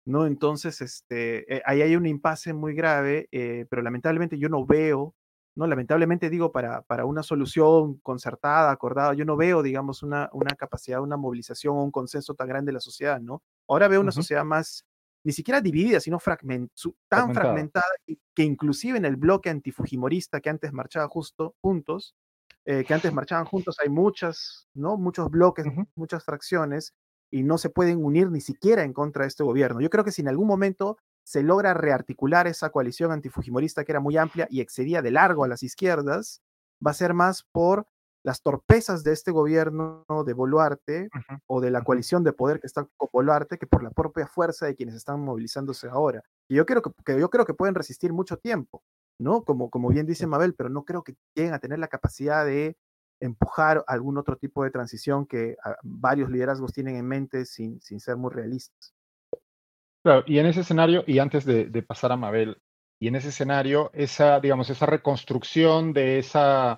¿no? Entonces, este, eh, ahí hay un impasse muy grave, pero lamentablemente yo no veo, ¿no? Lamentablemente digo, para, para una solución concertada, acordada, yo no veo, digamos, una, una capacidad, una movilización o un consenso tan grande de la sociedad, ¿no? Ahora veo una sociedad más, ni siquiera dividida, sino fragment, tan fragmentada, que, inclusive en el bloque antifujimorista que antes marchaba justo juntos, eh, que antes marchaban juntos, hay muchas, ¿no? Muchos bloques, muchas fracciones, y no se pueden unir ni siquiera en contra de este gobierno. Yo creo que si en algún momento se logra rearticular esa coalición antifujimorista que era muy amplia y excedía de largo a las izquierdas, va a ser más por las torpezas de este gobierno de Boluarte o de la coalición de poder que está con Boluarte que por la propia fuerza de quienes están movilizándose ahora. Y yo creo que, yo creo que pueden resistir mucho tiempo, ¿no? Como, como bien dice Mabel, pero no creo que lleguen a tener la capacidad de empujar algún otro tipo de transición que ah, varios liderazgos tienen en mente sin, sin ser muy realistas. Claro, y en ese escenario, y antes de, de pasar a Mabel, y en ese escenario, esa, digamos, esa reconstrucción de esa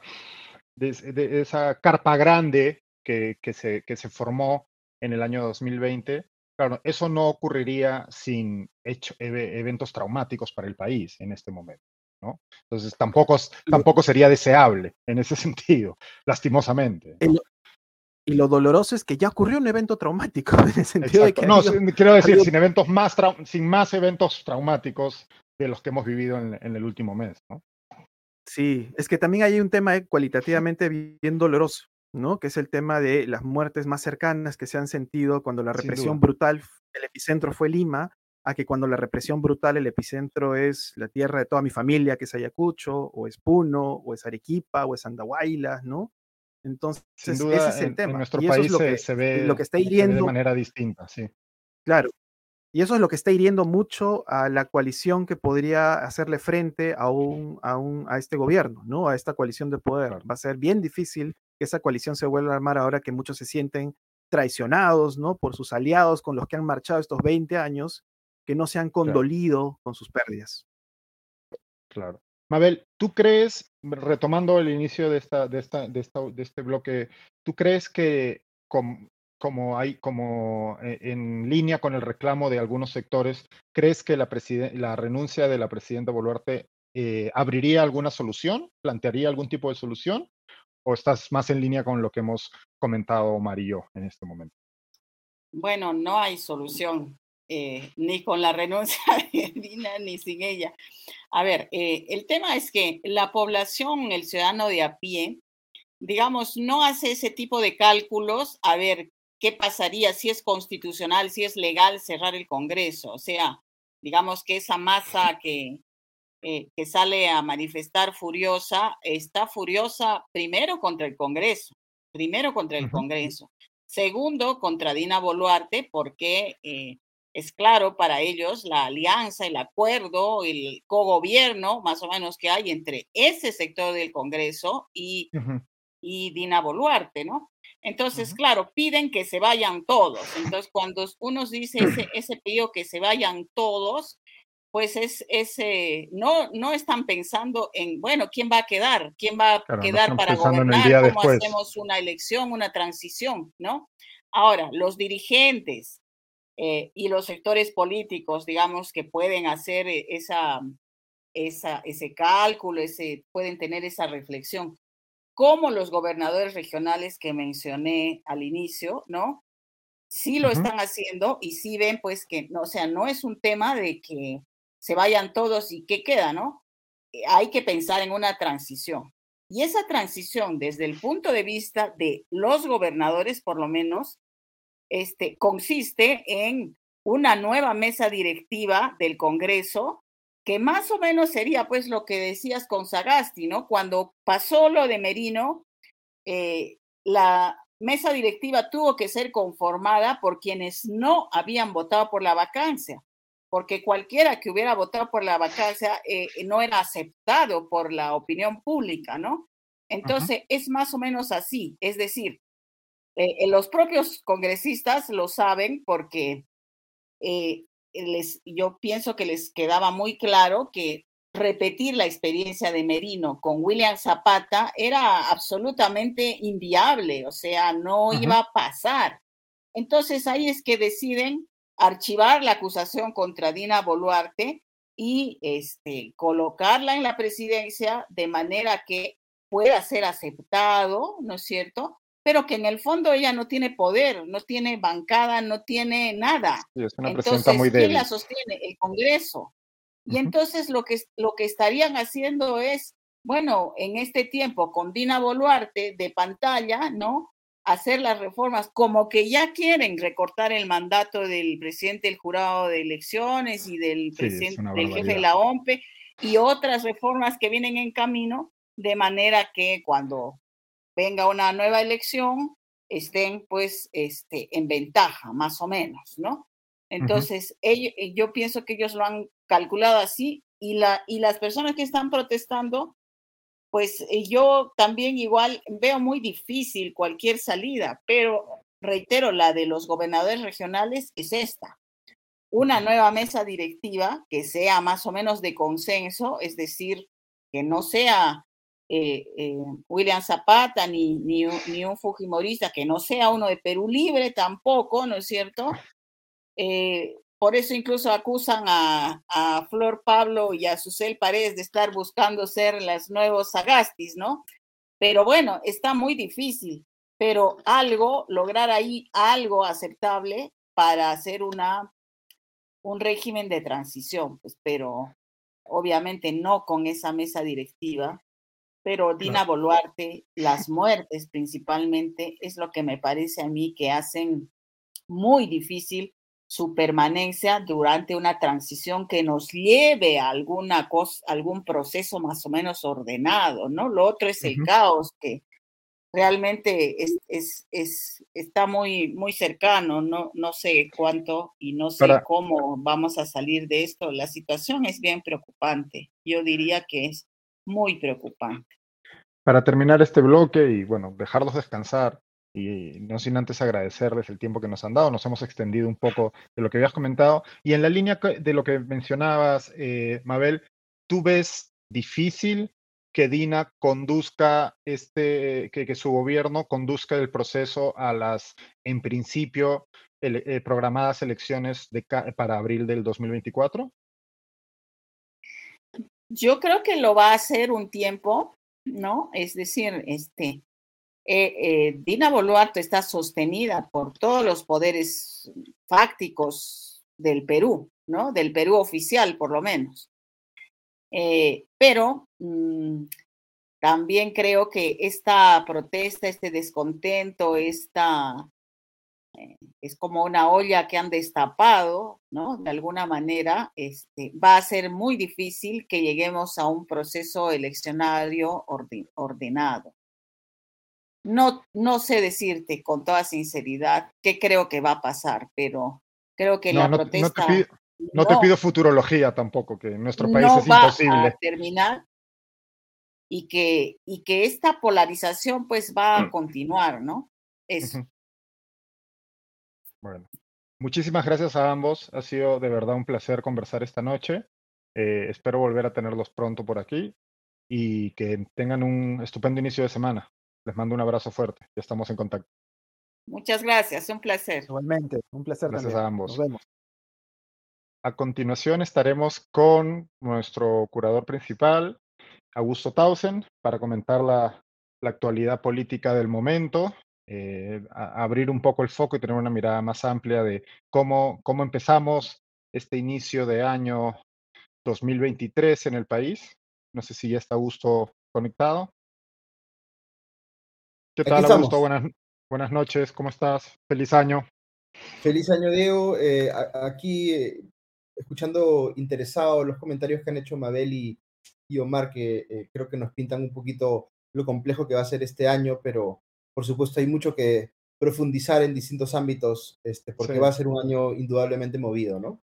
de, esa carpa grande que, se, que se formó en el año 2020, claro, eso no ocurriría sin hecho, eventos traumáticos para el país en este momento. ¿no? Entonces tampoco, tampoco sería deseable en ese sentido, lastimosamente. Y lo doloroso es que ya ocurrió un evento traumático, en el sentido de que... No, quiero decir, sin, eventos más sin más eventos traumáticos de los que hemos vivido en, en el último mes. ¿no? Sí, es que también hay un tema eh, cualitativamente bien doloroso, ¿no? Que es el tema de las muertes más cercanas que se han sentido cuando la represión brutal, el epicentro fue Lima, a que cuando la represión brutal, el epicentro es la tierra de toda mi familia, que es Ayacucho, o es Puno, o es Arequipa, o es Andahuayla, ¿no? Entonces, ese es el tema. En nuestro país es lo que, se, ve, lo que está hiriendo, de manera distinta, sí. Claro, y eso es lo que está hiriendo mucho a la coalición que podría hacerle frente a, un, a, un, a este gobierno, ¿no? A esta coalición de poder. Va a ser bien difícil que esa coalición se vuelva a armar ahora que muchos se sienten traicionados, ¿no? Por sus aliados con los que han marchado estos 20 años, que no se han condolido con sus pérdidas. Claro. Mabel, ¿tú crees, retomando el inicio de, esta, de, esta, de, esta, de este bloque, ¿tú crees que con, como hay como eh, en línea con el reclamo de algunos sectores, ¿crees que la, la renuncia de la presidenta Boluarte eh, abriría alguna solución? ¿Plantearía algún tipo de solución? ¿O estás más en línea con lo que hemos comentado Mario en este momento? Bueno, no hay solución, eh, ni con la renuncia de Dina ni sin ella. A ver, el tema es que la población, el ciudadano de a pie, digamos, no hace ese tipo de cálculos a ver qué pasaría si es constitucional, si es legal cerrar el Congreso. O sea, digamos que esa masa que, eh, que sale a manifestar furiosa, está furiosa primero contra el Congreso, primero contra el Congreso, segundo contra Dina Boluarte, porque eh, es claro para ellos la alianza, el acuerdo, el cogobierno más o menos que hay entre ese sector del Congreso y, y Dina Boluarte, ¿no? Entonces, claro, piden que se vayan todos. Entonces, cuando uno dice ese, ese pedido que se vayan todos, pues es, ese, no, no están pensando en, bueno, ¿quién va a quedar? ¿Quién va a quedar para gobernar? ¿Cómo hacemos una elección, una transición? ¿No? Ahora, los dirigentes eh, y los sectores políticos, digamos, que pueden hacer e, esa, esa, ese cálculo, ese, pueden tener esa reflexión como los gobernadores regionales que mencioné al inicio, ¿no? Sí lo están haciendo y sí ven pues que, no, o sea, no es un tema de que se vayan todos y qué queda, ¿no? Eh, hay que pensar en una transición. Y esa transición, desde el punto de vista de los gobernadores, por lo menos, este, consiste en una nueva mesa directiva del Congreso que más o menos sería pues lo que decías con Sagasti, ¿no? Cuando pasó lo de Merino, eh, la, mesa directiva tuvo que ser conformada por quienes no habían votado por la vacancia, porque cualquiera que hubiera votado por la vacancia eh, no era aceptado por la opinión pública, ¿no? Entonces, es más o menos así, es decir, eh, los propios congresistas lo saben porque eh, les, yo pienso que les quedaba muy claro que repetir la experiencia de Merino con William Zapata era absolutamente inviable, o sea, no iba a pasar. Entonces ahí es que deciden archivar la acusación contra Dina Boluarte y este, colocarla en la presidencia de manera que pueda ser aceptado, ¿no es cierto? Pero que en el fondo ella no tiene poder, no tiene bancada, no tiene nada. es una Entonces, muy ¿quién la sostiene? El Congreso. Y entonces lo que, lo que estarían haciendo es, bueno, en este tiempo con Dina Boluarte de pantalla, ¿no? Hacer las reformas como que ya quieren recortar el mandato del presidente del jurado de elecciones y del presidente, del jefe de la OMPE y otras reformas que vienen en camino, de manera que cuando venga una nueva elección estén pues este, en ventaja, más o menos, ¿no? Entonces, ellos, eh, yo pienso que ellos lo han calculado así y, la, y las personas que están protestando, pues eh, yo también igual veo muy difícil cualquier salida, pero reitero, la de los gobernadores regionales es esta. Una nueva mesa directiva que sea más o menos de consenso, es decir, que no sea eh, William Zapata ni, ni, ni, un Fujimorista, que no sea uno de Perú Libre tampoco, ¿no es cierto? Eh, por eso incluso acusan a, Flor Pablo y a Susel Paredes de estar buscando ser las nuevos Agastis, ¿no? Pero bueno, está muy difícil, pero algo, lograr ahí algo aceptable para hacer una, un régimen de transición, pues, pero obviamente no con esa mesa directiva, pero Dina Boluarte, las muertes principalmente, es lo que me parece a mí que hacen muy difícil su permanencia durante una transición que nos lleve a alguna cosa, algún proceso más o menos ordenado, ¿no? Lo otro es el caos que realmente es, es, es, está muy, muy cercano, no, no sé cuánto y no sé cómo vamos a salir de esto. La situación es bien preocupante, yo diría que es muy preocupante. Para terminar este bloque y bueno, dejarlos descansar, y no sin antes agradecerles el tiempo que nos han dado. Nos hemos extendido un poco de lo que habías comentado. Y en la línea de lo que mencionabas, eh, Mabel, ¿tú ves difícil que Dina conduzca este, que, su gobierno conduzca el proceso a las, en principio, eh, programadas elecciones de, para abril del 2024? Yo creo que lo va a hacer un tiempo, ¿no? Es decir, este, eh, eh, Dina Boluarte está sostenida por todos los poderes fácticos del Perú, ¿no? Del Perú oficial, por lo menos. Eh, pero mm, también creo que esta protesta, este descontento, esta es como una olla que han destapado, ¿no? De alguna manera, este, va a ser muy difícil que lleguemos a un proceso eleccionario ordenado. No, no sé decirte con toda sinceridad qué creo que va a pasar, pero creo que la protesta. No te, pido, futurología tampoco, que en nuestro país es imposible. A terminar y que, y que esta polarización pues va a mm. continuar, ¿no? Eso. Bueno, muchísimas gracias a ambos. Ha sido de verdad un placer conversar esta noche. Eh, espero volver a tenerlos pronto por aquí y que tengan un estupendo inicio de semana. Les mando un abrazo fuerte. Ya estamos en contacto. Muchas gracias, un placer. Igualmente, un placer. Gracias a ambos. Nos vemos. A continuación estaremos con nuestro curador principal, Augusto Tausen, para comentar la, actualidad política del momento, eh, abrir un poco el foco y tener una mirada más amplia de cómo, cómo empezamos este inicio de año 2023 en el país. No sé si ya está Augusto conectado. ¿Qué tal, Augusto? Buenas, buenas noches, ¿cómo estás? Feliz año. Feliz año, Diego. Eh, aquí, eh, escuchando interesado los comentarios que han hecho Mabel y, Omar, que eh, creo que nos pintan un poquito lo complejo que va a ser este año, pero por supuesto hay mucho que profundizar en distintos ámbitos, este, porque va a ser un año indudablemente movido, ¿no?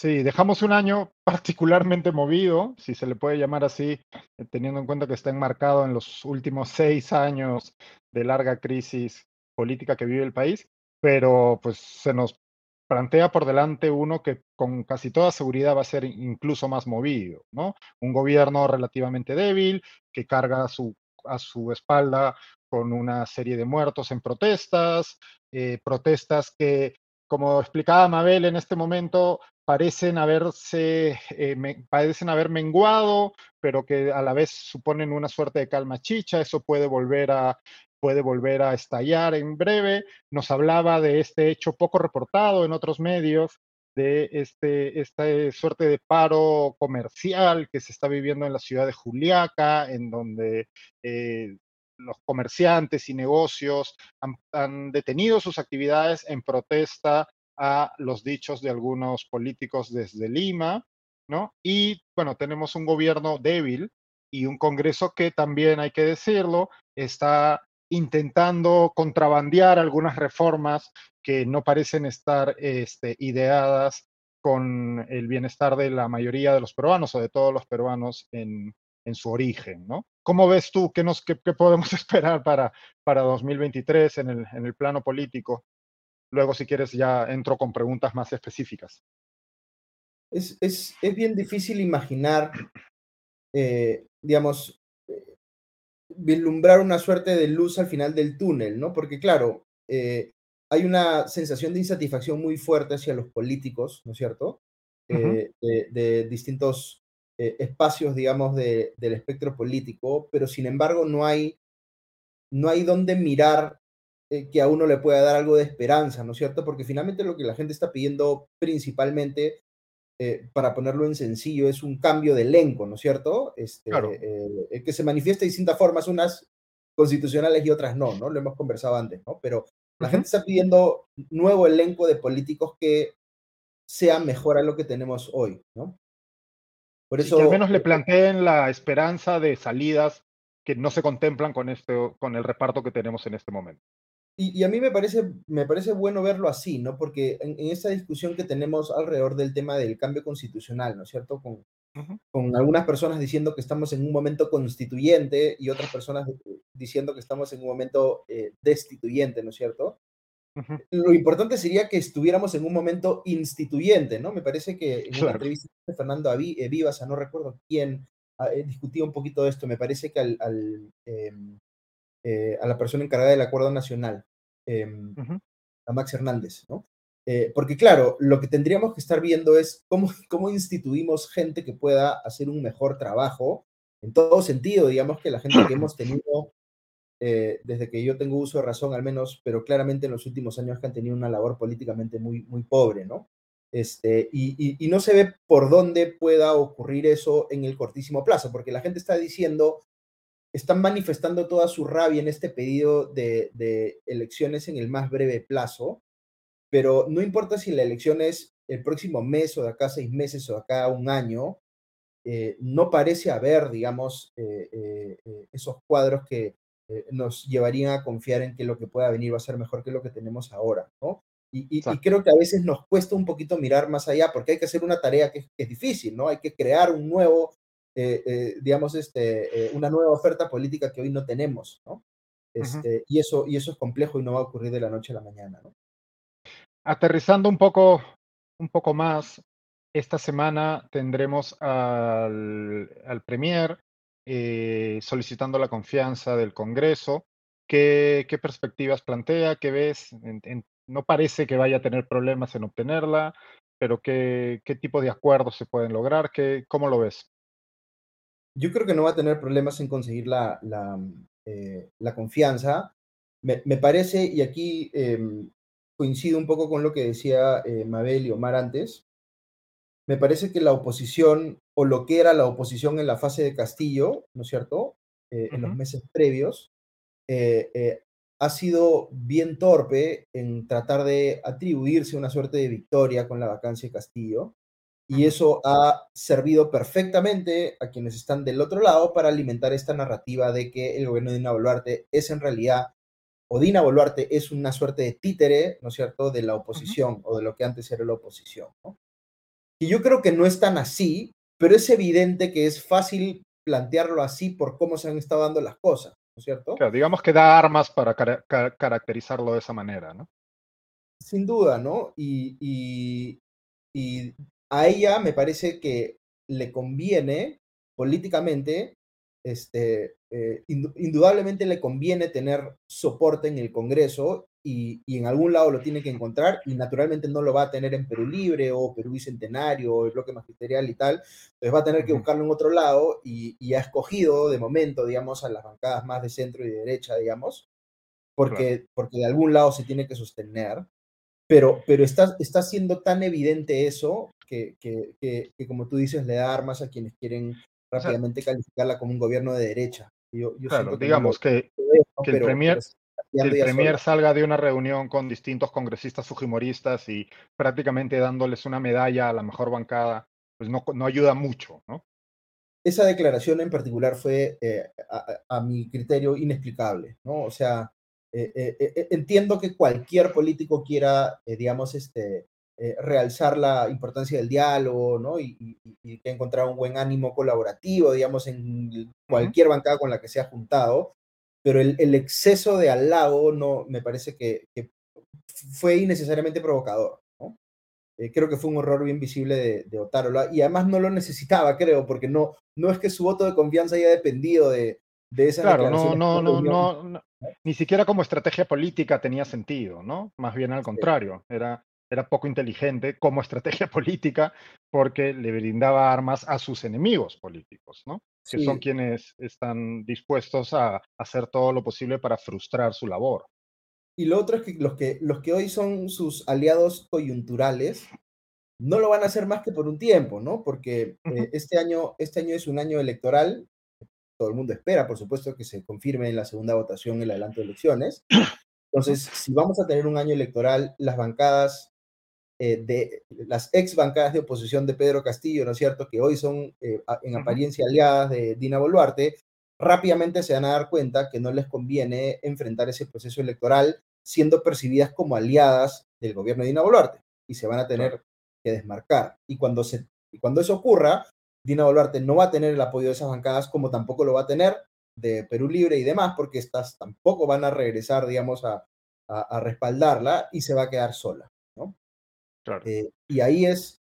Sí, dejamos un año particularmente movido, si se le puede llamar así, eh, teniendo en cuenta que está enmarcado en los últimos seis años de larga crisis política que vive el país, pero pues se nos plantea por delante uno que con casi toda seguridad va a ser incluso más movido, ¿no? Un gobierno relativamente débil que carga a su, a su espalda con una serie de muertos en protestas, eh, protestas que, como explicaba Mabel en este momento, parecen haberse, eh, parecen haber menguado, pero que a la vez suponen una suerte de calma chicha. Eso puede volver a puede volver a estallar en breve. Nos hablaba de este hecho poco reportado en otros medios, de este, esta suerte de paro comercial que se está viviendo en la ciudad de Juliaca, en donde eh, los comerciantes y negocios han, detenido sus actividades en protesta a los dichos de algunos políticos desde Lima, ¿no? Y bueno, tenemos un gobierno débil y un Congreso que también, hay que decirlo, está intentando contrabandear algunas reformas que no parecen estar este, ideadas con el bienestar de la mayoría de los peruanos o de todos los peruanos en, en su origen, ¿no? ¿Cómo ves tú qué, nos, qué, podemos esperar para, para 2023 en el, en el plano político? Luego, si quieres, ya entro con preguntas más específicas. Es, es, es bien difícil imaginar, eh, digamos, eh, vislumbrar una suerte de luz al final del túnel, ¿no? Porque, claro, eh, hay una sensación de insatisfacción muy fuerte hacia los políticos, ¿no es cierto? de, de, distintos eh, espacios, digamos, de, del espectro político, pero sin embargo no hay, no hay donde mirar eh, que a uno le pueda dar algo de esperanza, ¿no es cierto? Porque finalmente lo que la gente está pidiendo principalmente, eh, para ponerlo en sencillo, es un cambio de elenco, ¿no es cierto? Este, que se manifiesta de distintas formas, unas constitucionales y otras no, ¿no? Lo hemos conversado antes, ¿no? Pero la gente está pidiendo nuevo elenco de políticos que sea mejor a lo que tenemos hoy, ¿no? Por eso, que al menos le planteen la esperanza de salidas que no se contemplan con, este, con el reparto que tenemos en este momento. Y, a mí me parece, me parece bueno verlo así, ¿no? Porque en, esta discusión que tenemos alrededor del tema del cambio constitucional, ¿no es cierto? Con, con algunas personas diciendo que estamos en un momento constituyente y otras personas diciendo que estamos en un momento eh, destituyente, ¿no es cierto? Lo importante sería que estuviéramos en un momento instituyente, ¿no? Me parece que en una entrevista de Fernando eh, Vivas, no recuerdo quién, ah, eh, discutía un poquito de esto. Me parece que al, em, eh, a la persona encargada del Acuerdo Nacional, em, a Max Hernández, ¿no? porque claro, lo que tendríamos que estar viendo es cómo, cómo instituimos gente que pueda hacer un mejor trabajo en todo sentido, digamos que la gente que hemos tenido eh, desde que yo tengo uso de razón al menos, pero claramente en los últimos años que han tenido una labor políticamente muy, muy pobre, ¿no? Este, y, no se ve por dónde pueda ocurrir eso en el cortísimo plazo, porque la gente está diciendo, están manifestando toda su rabia en este pedido de, elecciones en el más breve plazo, pero no importa si la elección es el próximo mes o de acá seis meses o de acá un año, eh, no parece haber, digamos, eh, esos cuadros que, eh, nos llevarían a confiar en que lo que pueda venir va a ser mejor que lo que tenemos ahora, ¿no? Y, creo que a veces nos cuesta un poquito mirar más allá porque hay que hacer una tarea que, es difícil, ¿no? Hay que crear un nuevo, eh, eh, digamos, este, una nueva oferta política que hoy no tenemos, ¿no? Este, y, eso, y eso es complejo y no va a ocurrir de la noche a la mañana, ¿no? Aterrizando un poco, un poco más, esta semana tendremos al, al Premier eh, solicitando la confianza del Congreso. ¿Qué, perspectivas plantea? ¿Qué ves? no parece que vaya a tener problemas en obtenerla, pero ¿qué, tipo de acuerdos se pueden lograr? ¿Qué, ¿Cómo lo ves? Yo creo que no va a tener problemas en conseguir la, eh, confianza. Me, parece, y aquí em, coincido un poco con lo que decía eh, Mabel y Omar antes, me parece que la oposición, o lo que era la oposición en la fase de Castillo, ¿no es cierto?, eh, en los meses previos, eh, eh, ha sido bien torpe en tratar de atribuirse una suerte de victoria con la vacancia de Castillo. Y eso ha servido perfectamente a quienes están del otro lado para alimentar esta narrativa de que el gobierno de Dina Boluarte es en realidad o Dina Boluarte es una suerte de títere, ¿no es cierto?, de la oposición o de lo que antes era la oposición. Y yo creo que no es tan así, pero es evidente que es fácil plantearlo así por cómo se han estado dando las cosas, ¿no es cierto? Claro, digamos que da armas para caracterizarlo de esa manera, ¿no? Sin duda, ¿no? y a ella me parece que le conviene políticamente este, eh, indudablemente le conviene tener soporte en el Congreso y, en algún lado lo tiene que encontrar y naturalmente no lo va a tener en Perú Libre o Perú Bicentenario o el bloque magisterial y tal, entonces va a tener que buscarlo en otro lado y, ha escogido de momento, digamos, a las bancadas más de centro y de derecha, digamos, porque, porque de algún lado se tiene que sostener, pero, pero está, está siendo tan evidente eso que, que, que, como tú dices, le da armas a quienes quieren rápidamente calificarla como un gobierno de derecha. Yo, claro, digamos que, que, el Premier, el premier salga de una reunión con distintos congresistas fujimoristas y prácticamente dándoles una medalla a la mejor bancada, pues no, no ayuda mucho, ¿no? Esa declaración en particular fue, eh, a, mi criterio, inexplicable, ¿no? O sea, eh, eh, entiendo que cualquier político quiera, digamos, este, eh, realzar la importancia del diálogo, ¿no? Y, que encontrar un buen ánimo colaborativo, digamos, en cualquier bancada con la que se ha juntado, pero el, exceso de halago no, me parece que, fue innecesariamente provocador, ¿no? Eh, creo que fue un error bien visible de, de Otárola y además no lo necesitaba, creo, porque no, no es que su voto de confianza haya dependido de, de esa Claro, no, no, no, no, ni siquiera como estrategia política tenía sentido, ¿no? Más bien al contrario, era era poco inteligente como estrategia política porque le brindaba armas a sus enemigos políticos, ¿no? Que son quienes están dispuestos a hacer todo lo posible para frustrar su labor. Y lo otro es que los que, los que hoy son sus aliados coyunturales no lo van a hacer más que por un tiempo, ¿no? Porque eh, este, año, este año es un año electoral. Todo el mundo espera, por supuesto, que se confirme en la segunda votación el adelanto de elecciones. Entonces, si vamos a tener un año electoral, las bancadas eh, de las ex bancadas de oposición de Pedro Castillo, ¿no es cierto?, que hoy son eh, en apariencia aliadas de Dina Boluarte, rápidamente se van a dar cuenta que no les conviene enfrentar ese proceso electoral siendo percibidas como aliadas del gobierno de Dina Boluarte y se van a tener que desmarcar. Y cuando, se, cuando eso ocurra, Dina Boluarte no va a tener el apoyo de esas bancadas como tampoco lo va a tener de Perú Libre y demás, porque estas tampoco van a regresar, digamos, a, a respaldarla y se va a quedar sola. Eh, y ahí es,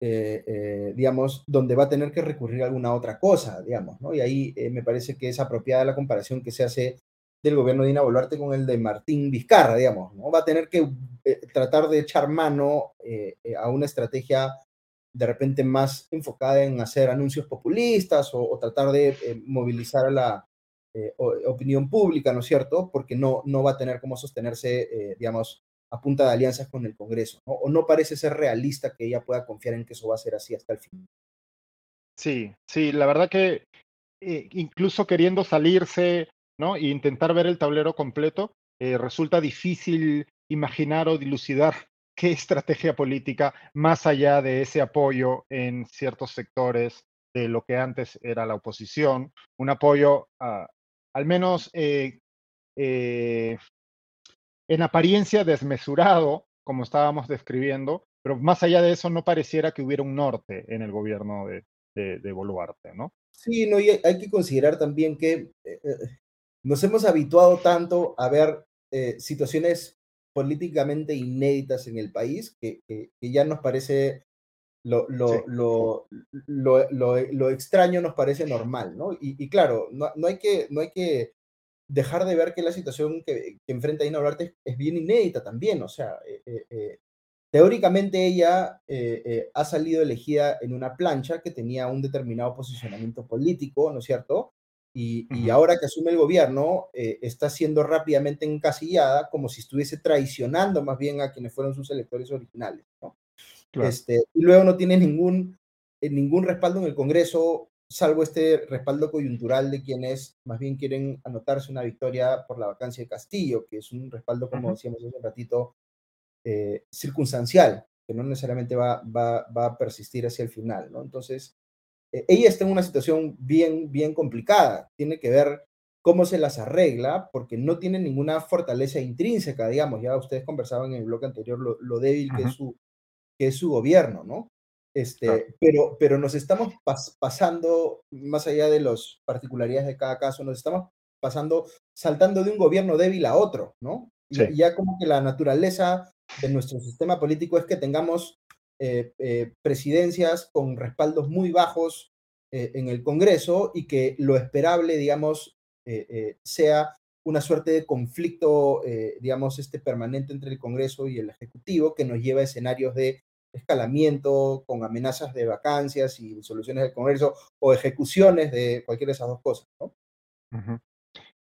eh, eh, digamos, donde va a tener que recurrir a alguna otra cosa, digamos, ¿no? Y ahí me parece que es apropiada la comparación que se hace del gobierno de Dina Boluarte con el de Martín Vizcarra, digamos, ¿no? Va a tener que tratar de echar mano a una estrategia de repente más enfocada en hacer anuncios populistas o, tratar de movilizar a la opinión pública, ¿no es cierto? Porque no, no va a tener cómo sostenerse, digamos, a punta de alianzas con el Congreso, ¿no? O no parece ser realista que ella pueda confiar en que eso va a ser así hasta el fin. Sí, sí, la verdad que eh, incluso queriendo salirse, ¿no? E intentar ver el tablero completo, eh, resulta difícil imaginar o dilucidar qué estrategia política, más allá de ese apoyo en ciertos sectores de lo que antes era la oposición, un apoyo al menos eh, en apariencia desmesurado, como estábamos describiendo, pero más allá de eso no pareciera que hubiera un norte en el gobierno de, de, Boluarte, ¿no? Sí, no, y hay que considerar también que eh, eh, nos hemos habituado tanto a ver eh, situaciones políticamente inéditas en el país que, que, ya nos parece lo, lo, lo, lo, extraño nos parece normal, ¿no? Y, y claro, no, no, hay que, no hay que dejar de ver que la situación que, enfrenta Dina Boluarte es, bien inédita también. O sea, eh, eh, eh, teóricamente ella ha salido elegida en una plancha que tenía un determinado posicionamiento político, ¿no es cierto? Y, ahora que asume el gobierno, está siendo rápidamente encasillada como si estuviese traicionando más bien a quienes fueron sus electores originales, ¿no? Este, y luego no tiene ningún, ningún respaldo en el Congreso salvo este respaldo coyuntural de quienes más bien quieren anotarse una victoria por la vacancia de Castillo, que es un respaldo, como decíamos hace un ratito, eh, circunstancial, que no necesariamente va, va, va, a persistir hacia el final, ¿no? Entonces, eh, ella está en una situación bien, bien complicada, tiene que ver cómo se las arregla, porque no tiene ninguna fortaleza intrínseca, digamos, ya ustedes conversaban en el bloque anterior lo, débil que, es su, que es su gobierno, ¿no? Este, pero, pero nos estamos pasando, más allá de las particularidades de cada caso, nos estamos pasando, saltando de un gobierno débil a otro, ¿no? Ya como que la naturaleza de nuestro sistema político es que tengamos eh, eh, presidencias con respaldos muy bajos eh, en el Congreso y que lo esperable, digamos, sea una suerte de conflicto, digamos, este permanente entre el Congreso y el Ejecutivo que nos lleva a escenarios de escalamiento con amenazas de vacancias y soluciones del Congreso o ejecuciones de cualquiera de esas dos cosas. ¿no?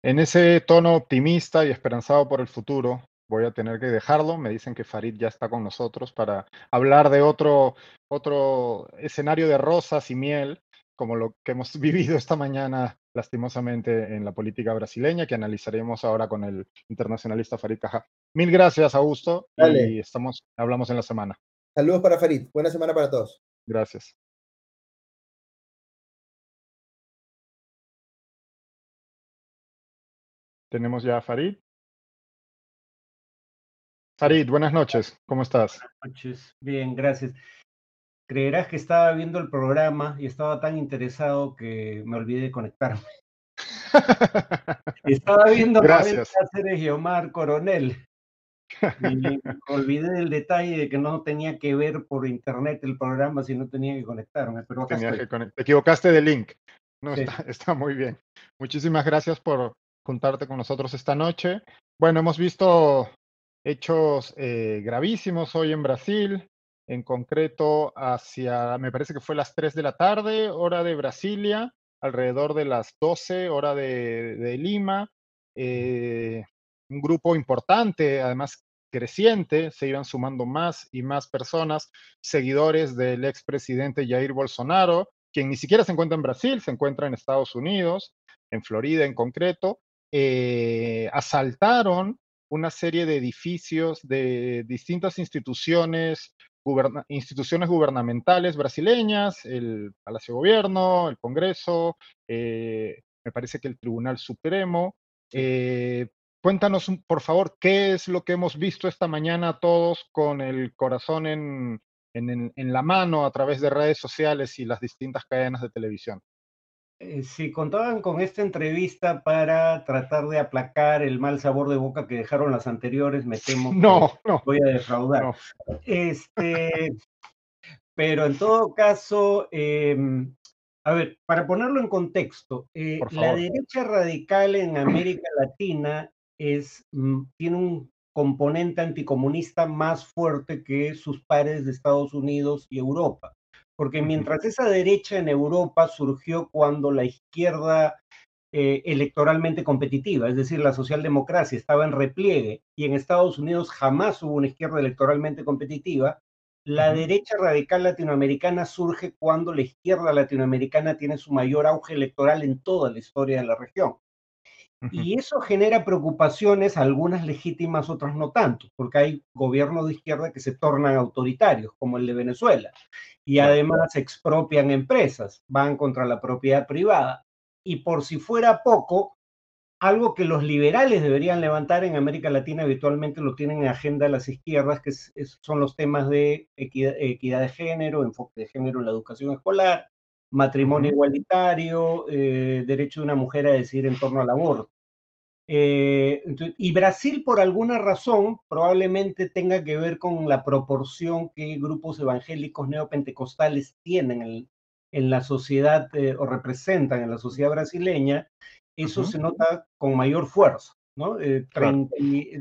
En ese tono optimista y esperanzado por el futuro, voy a tener que dejarlo. Me dicen que Farid ya está con nosotros para hablar de otro, otro escenario de rosas y miel, como lo que hemos vivido esta mañana lastimosamente en la política brasileña, que analizaremos ahora con el internacionalista Farid Caja. Mil gracias, Augusto, y estamos, hablamos en la semana. Saludos para Farid. Buena semana para todos. Gracias. Tenemos ya a Farid. Farid, buenas noches. ¿Cómo estás? Buenas noches. Bien, gracias. Creerás que estaba viendo el programa y estaba tan interesado que me olvidé de conectarme. estaba viendo Gracias. de Omar Coronel. Y olvidé del detalle de que no tenía que ver por internet el programa, si no tenía que conectarme. Pero Te equivocaste de link. No, está, está muy bien. Muchísimas gracias por, juntarte con nosotros esta noche. Bueno, hemos visto hechos eh, gravísimos hoy en Brasil, en concreto hacia, me parece que fue las 3 de la tarde, hora de Brasilia, alrededor de las 12, hora de, Lima. Eh, un grupo importante, además creciente, se iban sumando más y más personas, seguidores del expresidente Jair Bolsonaro, quien ni siquiera se encuentra en Brasil, se encuentra en Estados Unidos, en Florida en concreto, eh, asaltaron una serie de edificios de distintas instituciones, instituciones gubernamentales brasileñas, el Palacio de Gobierno, el Congreso, eh, me parece que el Tribunal Supremo. Eh, cuéntanos, por favor, qué es lo que hemos visto esta mañana todos con el corazón en la mano a través de redes sociales y las distintas cadenas de televisión. Eh, si contaban con esta entrevista para tratar de aplacar el mal sabor de boca que dejaron las anteriores, me temo que voy a defraudar. Este, pero en todo caso, em, a ver, para ponerlo en contexto, eh, la derecha radical en América Latina es, mm, tiene un componente anticomunista más fuerte que sus pares de Estados Unidos y Europa porque mientras esa derecha en Europa surgió cuando la izquierda eh, electoralmente competitiva, es decir, la socialdemocracia estaba en repliegue y en Estados Unidos jamás hubo una izquierda electoralmente competitiva, la derecha radical latinoamericana surge cuando la izquierda latinoamericana tiene su mayor auge electoral en toda la historia de la región. Y eso genera preocupaciones, algunas legítimas, otras no tanto, porque hay gobiernos de izquierda que se tornan autoritarios, como el de Venezuela, y además expropian empresas, van contra la propiedad privada. Y por si fuera poco, algo que los liberales deberían levantar en América Latina habitualmente lo tienen en agenda las izquierdas, que son los temas de equidad, de género, enfoque de género en la educación escolar, matrimonio igualitario, eh, derecho de una mujer a decidir en torno al aborto. Eh, y Brasil, por alguna razón, probablemente tenga que ver con la proporción que grupos evangélicos neopentecostales tienen en, la sociedad eh, o representan en la sociedad brasileña, eso se nota con mayor fuerza. ¿no? Eh,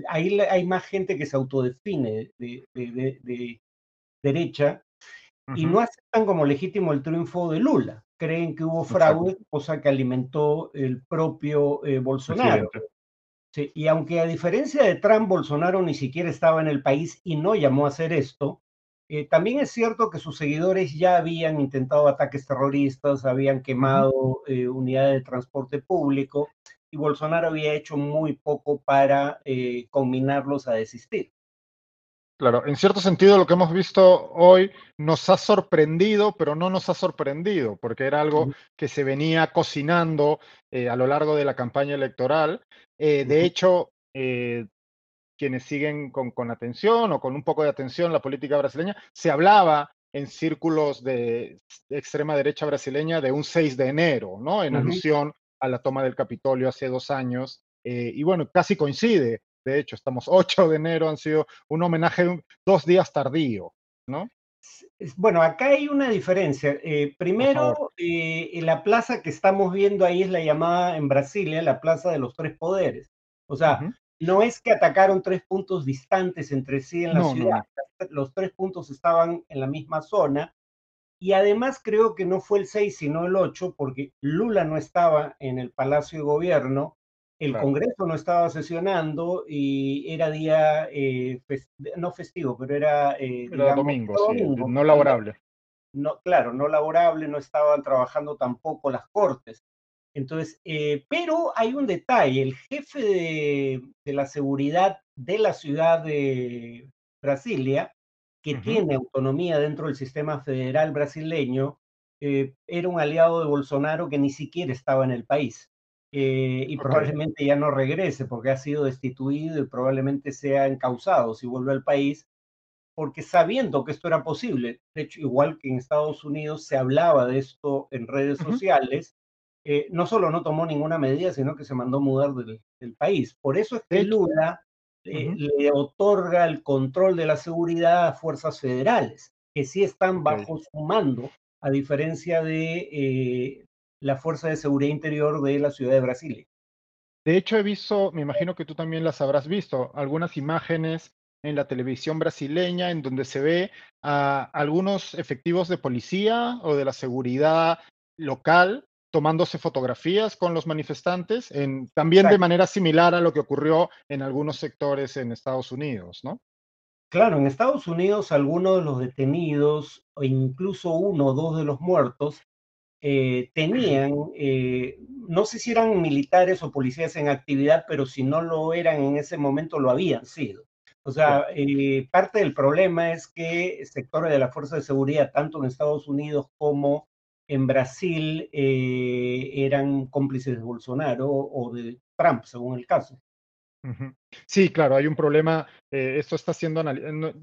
ahí hay más gente que se autodefine de, derecha y no aceptan como legítimo el triunfo de Lula. Creen que hubo fraude, cosa que alimentó el propio Bolsonaro y aunque a diferencia de Trump, Bolsonaro ni siquiera estaba en el país y no llamó a hacer esto, eh, también es cierto que sus seguidores ya habían intentado ataques terroristas, habían quemado eh, unidades de transporte público y Bolsonaro había hecho muy poco para eh, combinarlos a desistir. Claro, en cierto sentido lo que hemos visto hoy nos ha sorprendido, pero no nos ha sorprendido, porque era algo que se venía cocinando eh, a lo largo de la campaña electoral. Eh, de hecho, eh, quienes siguen con, con, atención o con un poco de atención la política brasileña, se hablaba en círculos de, extrema derecha brasileña de un 6 de enero, ¿no? En alusión a la toma del Capitolio hace dos años. y bueno, casi coincide de hecho, estamos 8 de enero, han sido un homenaje dos días tardío, ¿no? Bueno, acá hay una diferencia. Eh, primero, eh, la plaza que estamos viendo ahí es la llamada en Brasilia, la Plaza de los Tres Poderes. O sea, no es que atacaron tres puntos distantes entre sí en la ciudad. Los tres puntos estaban en la misma zona. Y además creo que no fue el 6, sino el 8, porque Lula no estaba en el Palacio de Gobierno el Congreso no estaba sesionando y era día, eh, no festivo, pero era... Eh, domingo, no laborable. No, claro, no laborable, no estaban trabajando tampoco las cortes. Entonces, eh, pero hay un detalle, el jefe de, la seguridad de la ciudad de Brasilia, que tiene autonomía dentro del sistema federal brasileño, era un aliado de Bolsonaro que ni siquiera estaba en el país. Eh, y probablemente ya no regrese porque ha sido destituido y probablemente sea encausado si vuelve al país, porque sabiendo que esto era posible, de hecho, igual que en Estados Unidos se hablaba de esto en redes sociales, eh, no solo no tomó ninguna medida, sino que se mandó mudar del, país. Por eso es que Lula eh, le otorga el control de la seguridad a fuerzas federales, que sí están bajo su mando, a diferencia de la Fuerza de Seguridad Interior de la ciudad de Brasilia. De hecho, he visto, me imagino que tú también las habrás visto, algunas imágenes en la televisión brasileña en donde se ve a algunos efectivos de policía o de la seguridad local tomándose fotografías con los manifestantes, en, también de manera similar a lo que ocurrió en algunos sectores en Estados Unidos, ¿no? Claro, en Estados Unidos algunos de los detenidos o incluso uno o dos de los muertos eh, tenían, eh, no sé si eran militares o policías en actividad, pero si no lo eran en ese momento, lo habían sido. O sea, eh, parte del problema es que sectores de la Fuerza de Seguridad, tanto en Estados Unidos como en Brasil, eran cómplices de Bolsonaro o de Trump, según el caso. Sí, claro, hay un problema. esto está siendo.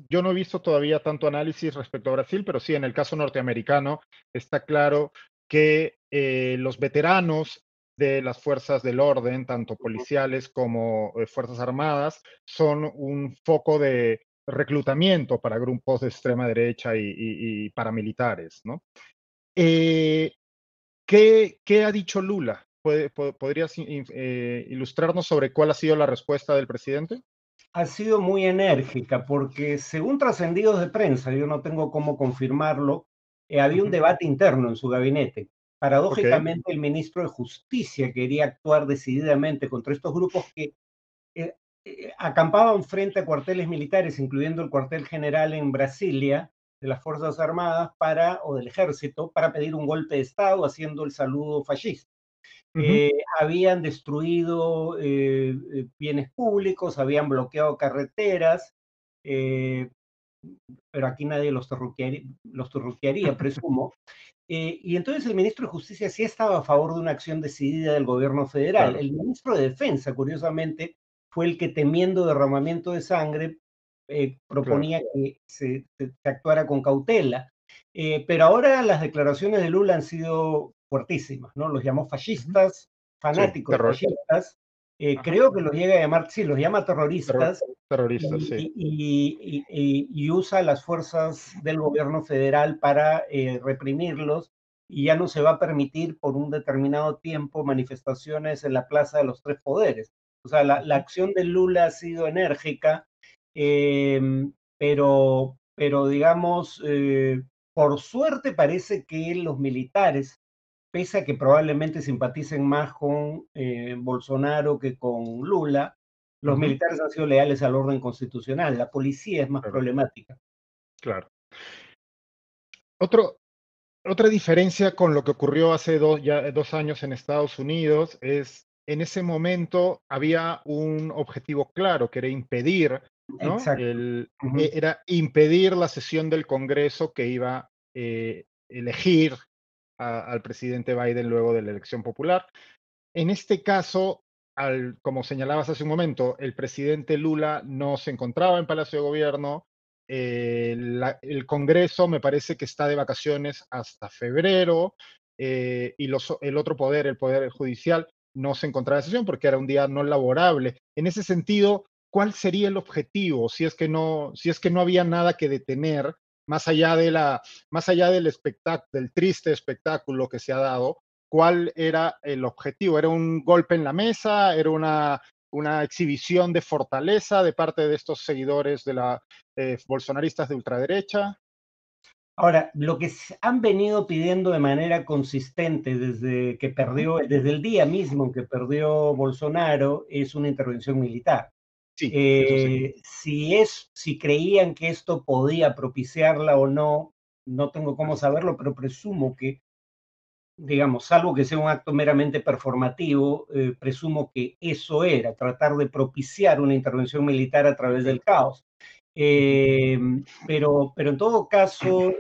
yo no he visto todavía tanto análisis respecto a Brasil, pero sí, en el caso norteamericano está claro que eh, los veteranos de las fuerzas del orden, tanto policiales como eh, fuerzas armadas, son un foco de reclutamiento para grupos de extrema derecha y, paramilitares. ¿no? Eh, ¿qué, ha dicho Lula? ¿Podrías ilustrarnos sobre cuál ha sido la respuesta del presidente? Ha sido muy enérgica porque según trascendidos de prensa, yo no tengo cómo confirmarlo, eh, había un debate interno en su gabinete. Paradójicamente, el ministro de Justicia quería actuar decididamente contra estos grupos que eh, eh, acampaban frente a cuarteles militares, incluyendo el cuartel general en Brasilia de las Fuerzas Armadas para, o del Ejército para pedir un golpe de Estado haciendo el saludo fascista. habían destruido bienes públicos, habían bloqueado carreteras, pero aquí nadie los torruquearía, los presumo. Eh, y entonces el ministro de Justicia sí estaba a favor de una acción decidida del gobierno federal. El ministro de Defensa, curiosamente, fue el que temiendo derramamiento de sangre eh, proponía que se, actuara con cautela. Eh, pero ahora las declaraciones de Lula han sido fuertísimas, ¿no? Los llamó fascistas, fanáticos fascistas, eh, creo que los llega a llamar, sí, los llama terroristas. terroristas, sí. Y, usa las fuerzas del gobierno federal para eh, reprimirlos y ya no se va a permitir por un determinado tiempo manifestaciones en la Plaza de los Tres Poderes. O sea, la, acción de Lula ha sido enérgica, em, pero, pero digamos, eh, por suerte parece que los militares pese a que probablemente simpaticen más con eh, Bolsonaro que con Lula, los militares han sido leales al orden constitucional. La policía es más problemática. Claro. Otro, otra diferencia con lo que ocurrió hace dos, ya, dos años en Estados Unidos es, en ese momento había un objetivo claro, que era impedir e, era impedir la sesión del Congreso que iba a eh, elegir al presidente Biden luego de la elección popular. En este caso, al, como señalabas hace un momento, el presidente Lula no se encontraba en Palacio de Gobierno. Eh, el Congreso me parece que está de vacaciones hasta febrero eh, y el otro poder, el Poder Judicial, no se encontraba en sesión porque era un día no laborable. En ese sentido, ¿cuál sería el objetivo si es que no, si es que no había nada que detener más allá de la, más allá del espectáculo, del triste espectáculo que se ha dado? ¿Cuál era el objetivo? ¿Era un golpe en la mesa? ¿Era una, una exhibición de fortaleza de parte de estos seguidores de la eh, bolsonaristas de ultraderecha? Ahora, lo que han venido pidiendo de manera consistente desde que perdió, desde el día mismo que perdió Bolsonaro, es una intervención militar. Eh, si es, si creían que esto podía propiciarla o no, no tengo cómo saberlo, pero presumo que, digamos, salvo que sea un acto meramente performativo, eh, presumo que eso era, tratar de propiciar una intervención militar a través del caos. Eh, pero, pero en todo caso,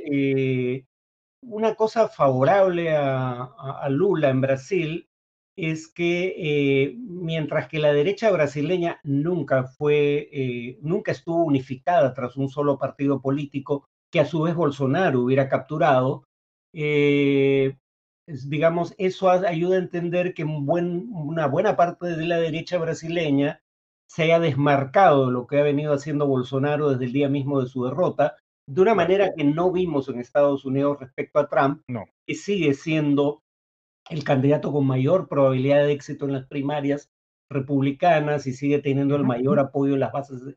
una cosa favorable a, Lula en Brasil es que eh, mientras que la derecha brasileña nunca fue, nunca estuvo unificada tras un solo partido político que a su vez Bolsonaro hubiera capturado, digamos, eso ayuda a entender que una buena parte de la derecha brasileña se haya desmarcado de lo que ha venido haciendo Bolsonaro desde el día mismo de su derrota, de una manera que no vimos en Estados Unidos respecto a Trump, no. que sigue siendo el candidato con mayor probabilidad de éxito en las primarias republicanas y sigue teniendo el mayor apoyo en las bases de,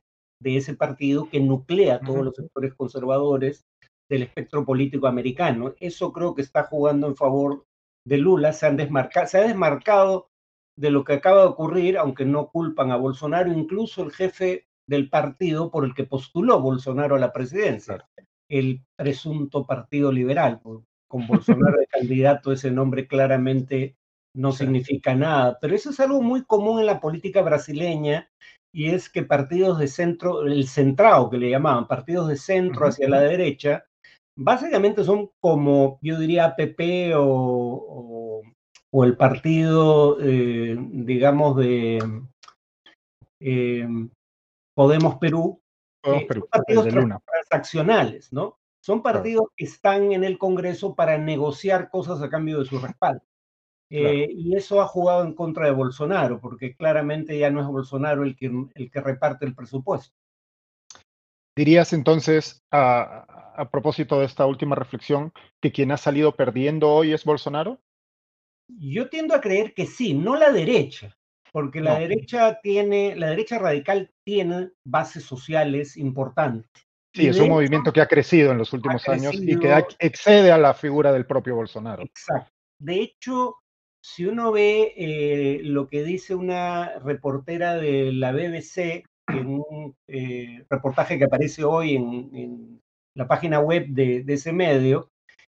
ese partido que nuclea a todos los sectores conservadores del espectro político americano. Eso creo que está jugando en favor de Lula, se, han desmarcado, se ha desmarcado de lo que acaba de ocurrir, aunque no culpan a Bolsonaro, incluso el jefe del partido por el que postuló Bolsonaro a la presidencia, el presunto Partido Liberal. Con Bolsonaro de candidato ese nombre claramente no significa nada, pero eso es algo muy común en la política brasileña y es que partidos de centro, el centrado que le llamaban, partidos de centro hacia la derecha, básicamente son como, yo diría, PP o o el partido, eh, digamos, de eh, Podemos Perú, eh, partidos transaccionales, ¿no? Son partidos que están en el Congreso para negociar cosas a cambio de su respaldo. y eso ha jugado en contra de Bolsonaro, porque claramente ya no es Bolsonaro el que, el que reparte el presupuesto. Dirías entonces, a, a propósito de esta última reflexión, que quien ha salido perdiendo hoy es Bolsonaro? Yo tiendo a creer que sí, no la derecha, porque la derecha tiene, la derecha radical tiene bases sociales importantes. Sí, es un movimiento que ha crecido en los últimos años y que excede a la figura del propio Bolsonaro. Exacto. De hecho, si uno ve eh, lo que dice una reportera de la BBC en un eh, reportaje que aparece hoy en, la página web de, ese medio,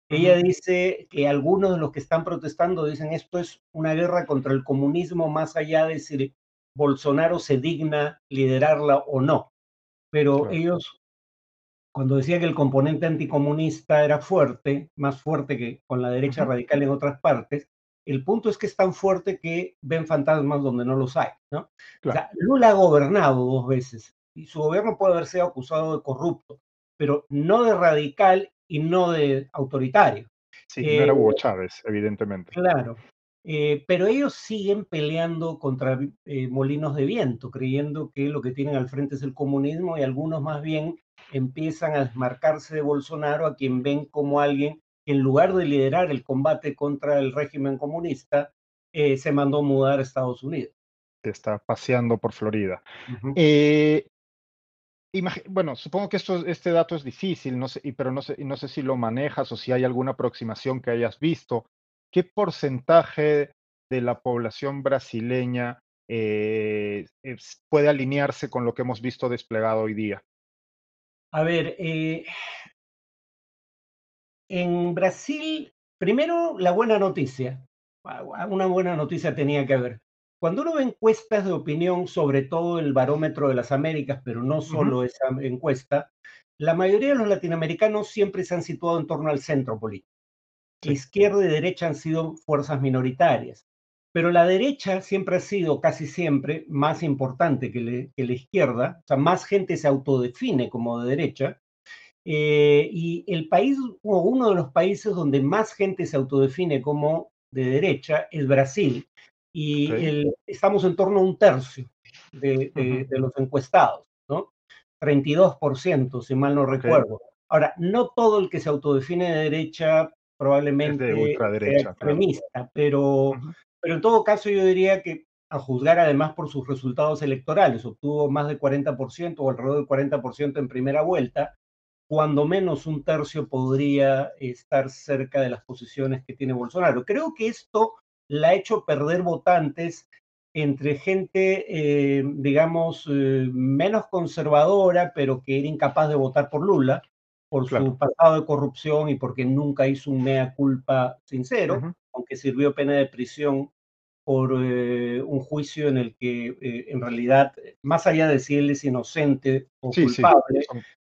ella dice que algunos de los que están protestando dicen esto es una guerra contra el comunismo más allá de si Bolsonaro se digna liderarla o no. Pero ellos, cuando decía que el componente anticomunista era fuerte, más fuerte que con la derecha radical en otras partes, el punto es que es tan fuerte que ven fantasmas donde no los hay, ¿no? O sea, Lula ha gobernado dos veces y su gobierno puede haber sido acusado de corrupto, pero no de radical y no de autoritario. Sí, no era Hugo eh, Chávez, evidentemente. Claro, eh, pero ellos siguen peleando contra eh, molinos de viento, creyendo que lo que tienen al frente es el comunismo y algunos más bien empiezan a desmarcarse de Bolsonaro, a quien ven como alguien que en lugar de liderar el combate contra el régimen comunista, se mandó mudar a Estados Unidos. Está paseando por Florida bueno, supongo que esto, este dato es difícil, no sé, pero no sé, no sé si lo manejas o si hay alguna aproximación que hayas visto. ¿Qué porcentaje de la población brasileña eh, puede alinearse con lo que hemos visto desplegado hoy día? A ver, eh, en Brasil, primero la buena noticia. Una buena noticia tenía que haber. cuando uno ve encuestas de opinión, sobre todo el barómetro de las Américas, pero no solo esa encuesta, la mayoría de los latinoamericanos siempre se han situado en torno al centro político. Izquierda y derecha han sido fuerzas minoritarias, pero la derecha siempre ha sido, casi siempre, más importante que, la izquierda, o sea, más gente se autodefine como de derecha, eh, y el país, o uno de los países donde más gente se autodefine como de derecha es Brasil, y estamos en torno a un tercio de, los encuestados, ¿no? 32%, si mal no recuerdo. Ahora, no todo el que se autodefine de derecha probablemente es extremista, pero, pero en todo caso yo diría que a juzgar además por sus resultados electorales, obtuvo más del 40% o alrededor del 40% en primera vuelta, cuando menos un tercio podría estar cerca de las posiciones que tiene Bolsonaro. Creo que esto la ha hecho perder votantes entre gente, eh, digamos, eh, menos conservadora, pero que era incapaz de votar por Lula, por su pasado de corrupción y porque nunca hizo un mea culpa sincero, aunque sirvió pena de prisión por eh, un juicio en el que en realidad, más allá de si él es inocente o culpable,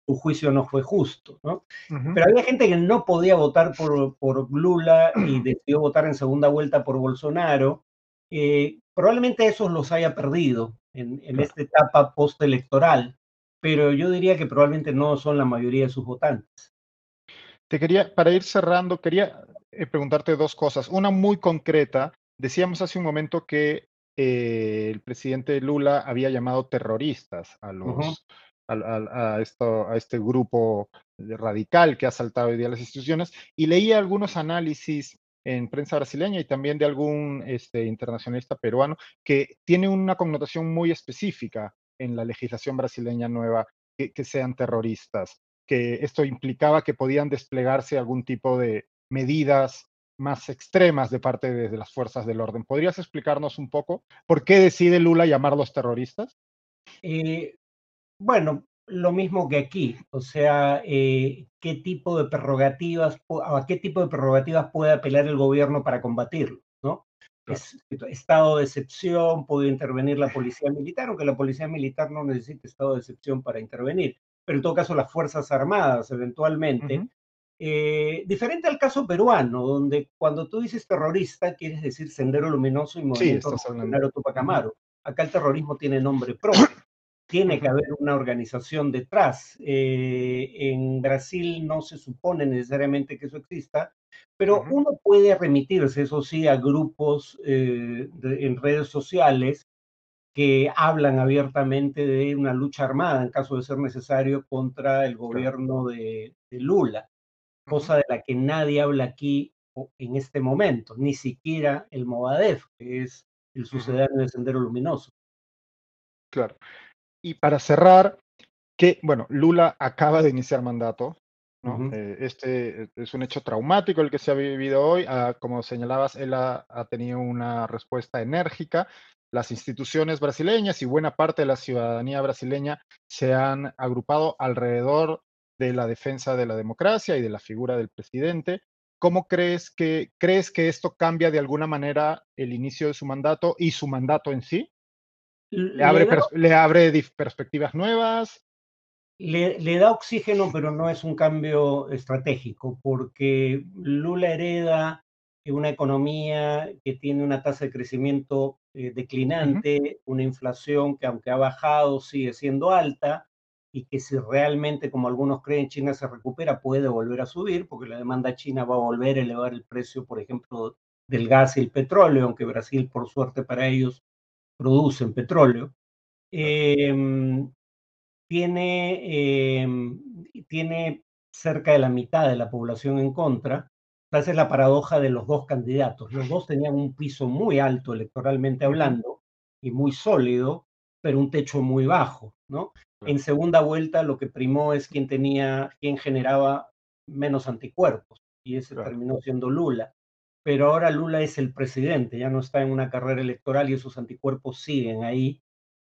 su juicio no fue justo, ¿no? Pero había gente que no podía votar por, por Lula y decidió votar en segunda vuelta por Bolsonaro. Eh, probablemente esos los haya perdido en, esta etapa postelectoral, pero yo diría que probablemente no son la mayoría de sus votantes. Te quería, para ir cerrando, quería eh, preguntarte dos cosas. Una muy concreta. Decíamos hace un momento que eh, el presidente Lula había llamado terroristas a los, a, esto, a este grupo radical que ha saltado hoy día las instituciones y leía algunos análisis en prensa brasileña y también de algún este, internacionalista peruano que tiene una connotación muy específica en la legislación brasileña nueva que, sean terroristas, que esto implicaba que podían desplegarse algún tipo de medidas más extremas de parte de, las fuerzas del orden. ¿Podrías explicarnos un poco por qué decide Lula llamarlos terroristas? Eh, bueno, lo mismo que aquí, o sea, eh, qué tipo de prerrogativas, a qué tipo de prerrogativas puede apelar el gobierno para combatirlo, ¿no? estado de excepción, puede intervenir la policía militar, aunque la policía militar no necesita estado de excepción para intervenir, pero en todo caso las Fuerzas Armadas eventualmente. Eh, diferente al caso peruano, donde cuando tú dices terrorista, quieres decir Sendero Luminoso y Movimiento sí, Tupac Amaru. Acá el terrorismo tiene nombre propio tiene que haber una organización detrás. Eh, en Brasil no se supone necesariamente que eso exista, pero uno puede remitirse, eso sí, a grupos eh, en redes sociales que hablan abiertamente de una lucha armada, en caso de ser necesario, contra el gobierno de, Lula, cosa de la que nadie habla aquí en este momento, ni siquiera el Movadef, que es el sucedáneo de Sendero Luminoso. Claro. Y para cerrar, que, bueno, Lula acaba de iniciar mandato, ¿no? Eh, este es un hecho traumático el que se ha vivido hoy. Ah, como señalabas, él ha, tenido una respuesta enérgica. Las instituciones brasileñas y buena parte de la ciudadanía brasileña se han agrupado alrededor de la defensa de la democracia y de la figura del presidente. ¿Cómo crees que, crees que esto cambia de alguna manera el inicio de su mandato y su mandato en sí? Le abre, le abre perspectivas nuevas. Le, le, da oxígeno, pero no es un cambio estratégico, porque Lula hereda una economía que tiene una tasa de crecimiento eh, declinante, una inflación que aunque ha bajado sigue siendo alta y que si realmente, como algunos creen, China se recupera, puede volver a subir, porque la demanda china va a volver a elevar el precio, por ejemplo, del gas y el petróleo, aunque Brasil, por suerte para ellos, producen petróleo, em, tiene, em, tiene cerca de la mitad de la población en contra. Esa es la paradoja de los dos candidatos. Los dos tenían un piso muy alto electoralmente hablando y muy sólido, pero un techo muy bajo, ¿no? En segunda vuelta lo que primó es quien tenía, quien generaba menos anticuerpos y ese terminó siendo Lula pero ahora Lula es el presidente, ya no está en una carrera electoral y esos anticuerpos siguen ahí.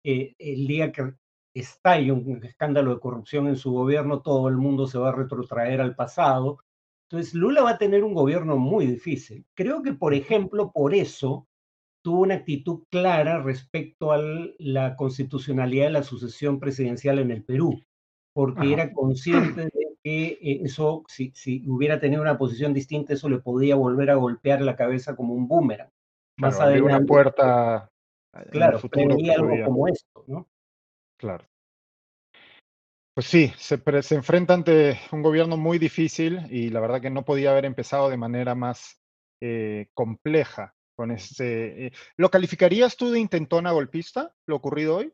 Eh, el día que estalle un escándalo de corrupción en su gobierno, todo el mundo se va a retrotraer al pasado. Entonces, Lula va a tener un gobierno muy difícil. Creo que, por ejemplo, por eso tuvo una actitud clara respecto a la constitucionalidad de la sucesión presidencial en el Perú, porque era consciente de que eh, eso, si, si, hubiera tenido una posición distinta, eso le podía volver a golpear la cabeza como un boomerang. Más adelante. una puerta. Claro, futuro algo como esto, ¿no? Claro. Pues sí, se, se, enfrenta ante un gobierno muy difícil y la verdad que no podía haber empezado de manera más eh, compleja con este. Eh, ¿Lo calificarías tú de intentona golpista, lo ocurrido hoy?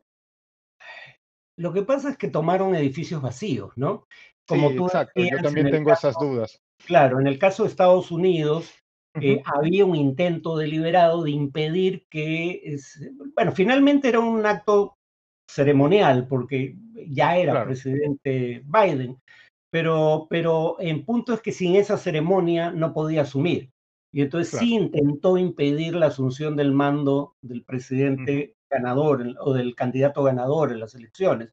Lo que pasa es que tomaron edificios vacíos, ¿no? Como tú exacto, yo también tengo esas dudas. Claro, en el caso de Estados Unidos, eh, había un intento deliberado de impedir que, bueno, finalmente era un acto ceremonial, porque ya era presidente Biden, pero, pero en punto es que sin esa ceremonia no podía asumir. Y entonces sí intentó impedir la asunción del mando del presidente ganador o del candidato ganador en las elecciones.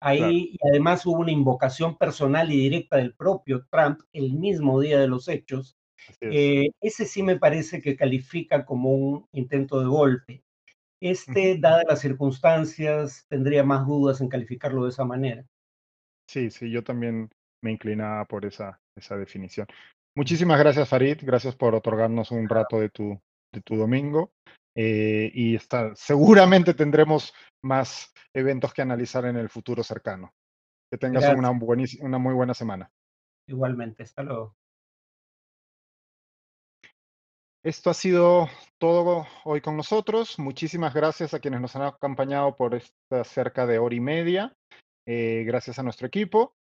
Ahí, y además hubo una invocación personal y directa del propio Trump el mismo día de los hechos. Eh, ese sí me parece que califica como un intento de golpe. Este, dadas las circunstancias, tendría más dudas en calificarlo de esa manera. Sí, sí, yo también me inclinaba por esa, esa definición. Muchísimas gracias, Farid. Gracias por otorgarnos un rato de tu, de tu domingo. Eh, y está, seguramente tendremos más eventos que analizar en el futuro cercano. Que tengas una, una muy buena semana. Igualmente, hasta luego. Esto ha sido todo hoy con nosotros. Muchísimas gracias a quienes nos han acompañado por esta cerca de hora y media. Eh, gracias a nuestro equipo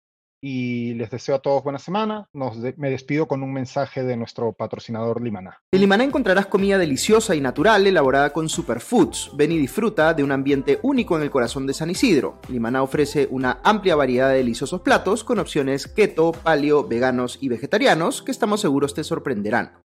y les deseo a todos buena semana. Nos me despido con un mensaje de nuestro patrocinador Limaná. En Limaná encontrarás comida deliciosa y natural elaborada con superfoods. Ven y disfruta de un ambiente único en el corazón de San Isidro. Limaná ofrece una amplia variedad de deliciosos platos con opciones keto, paleo, veganos y vegetarianos que estamos seguros te sorprenderán.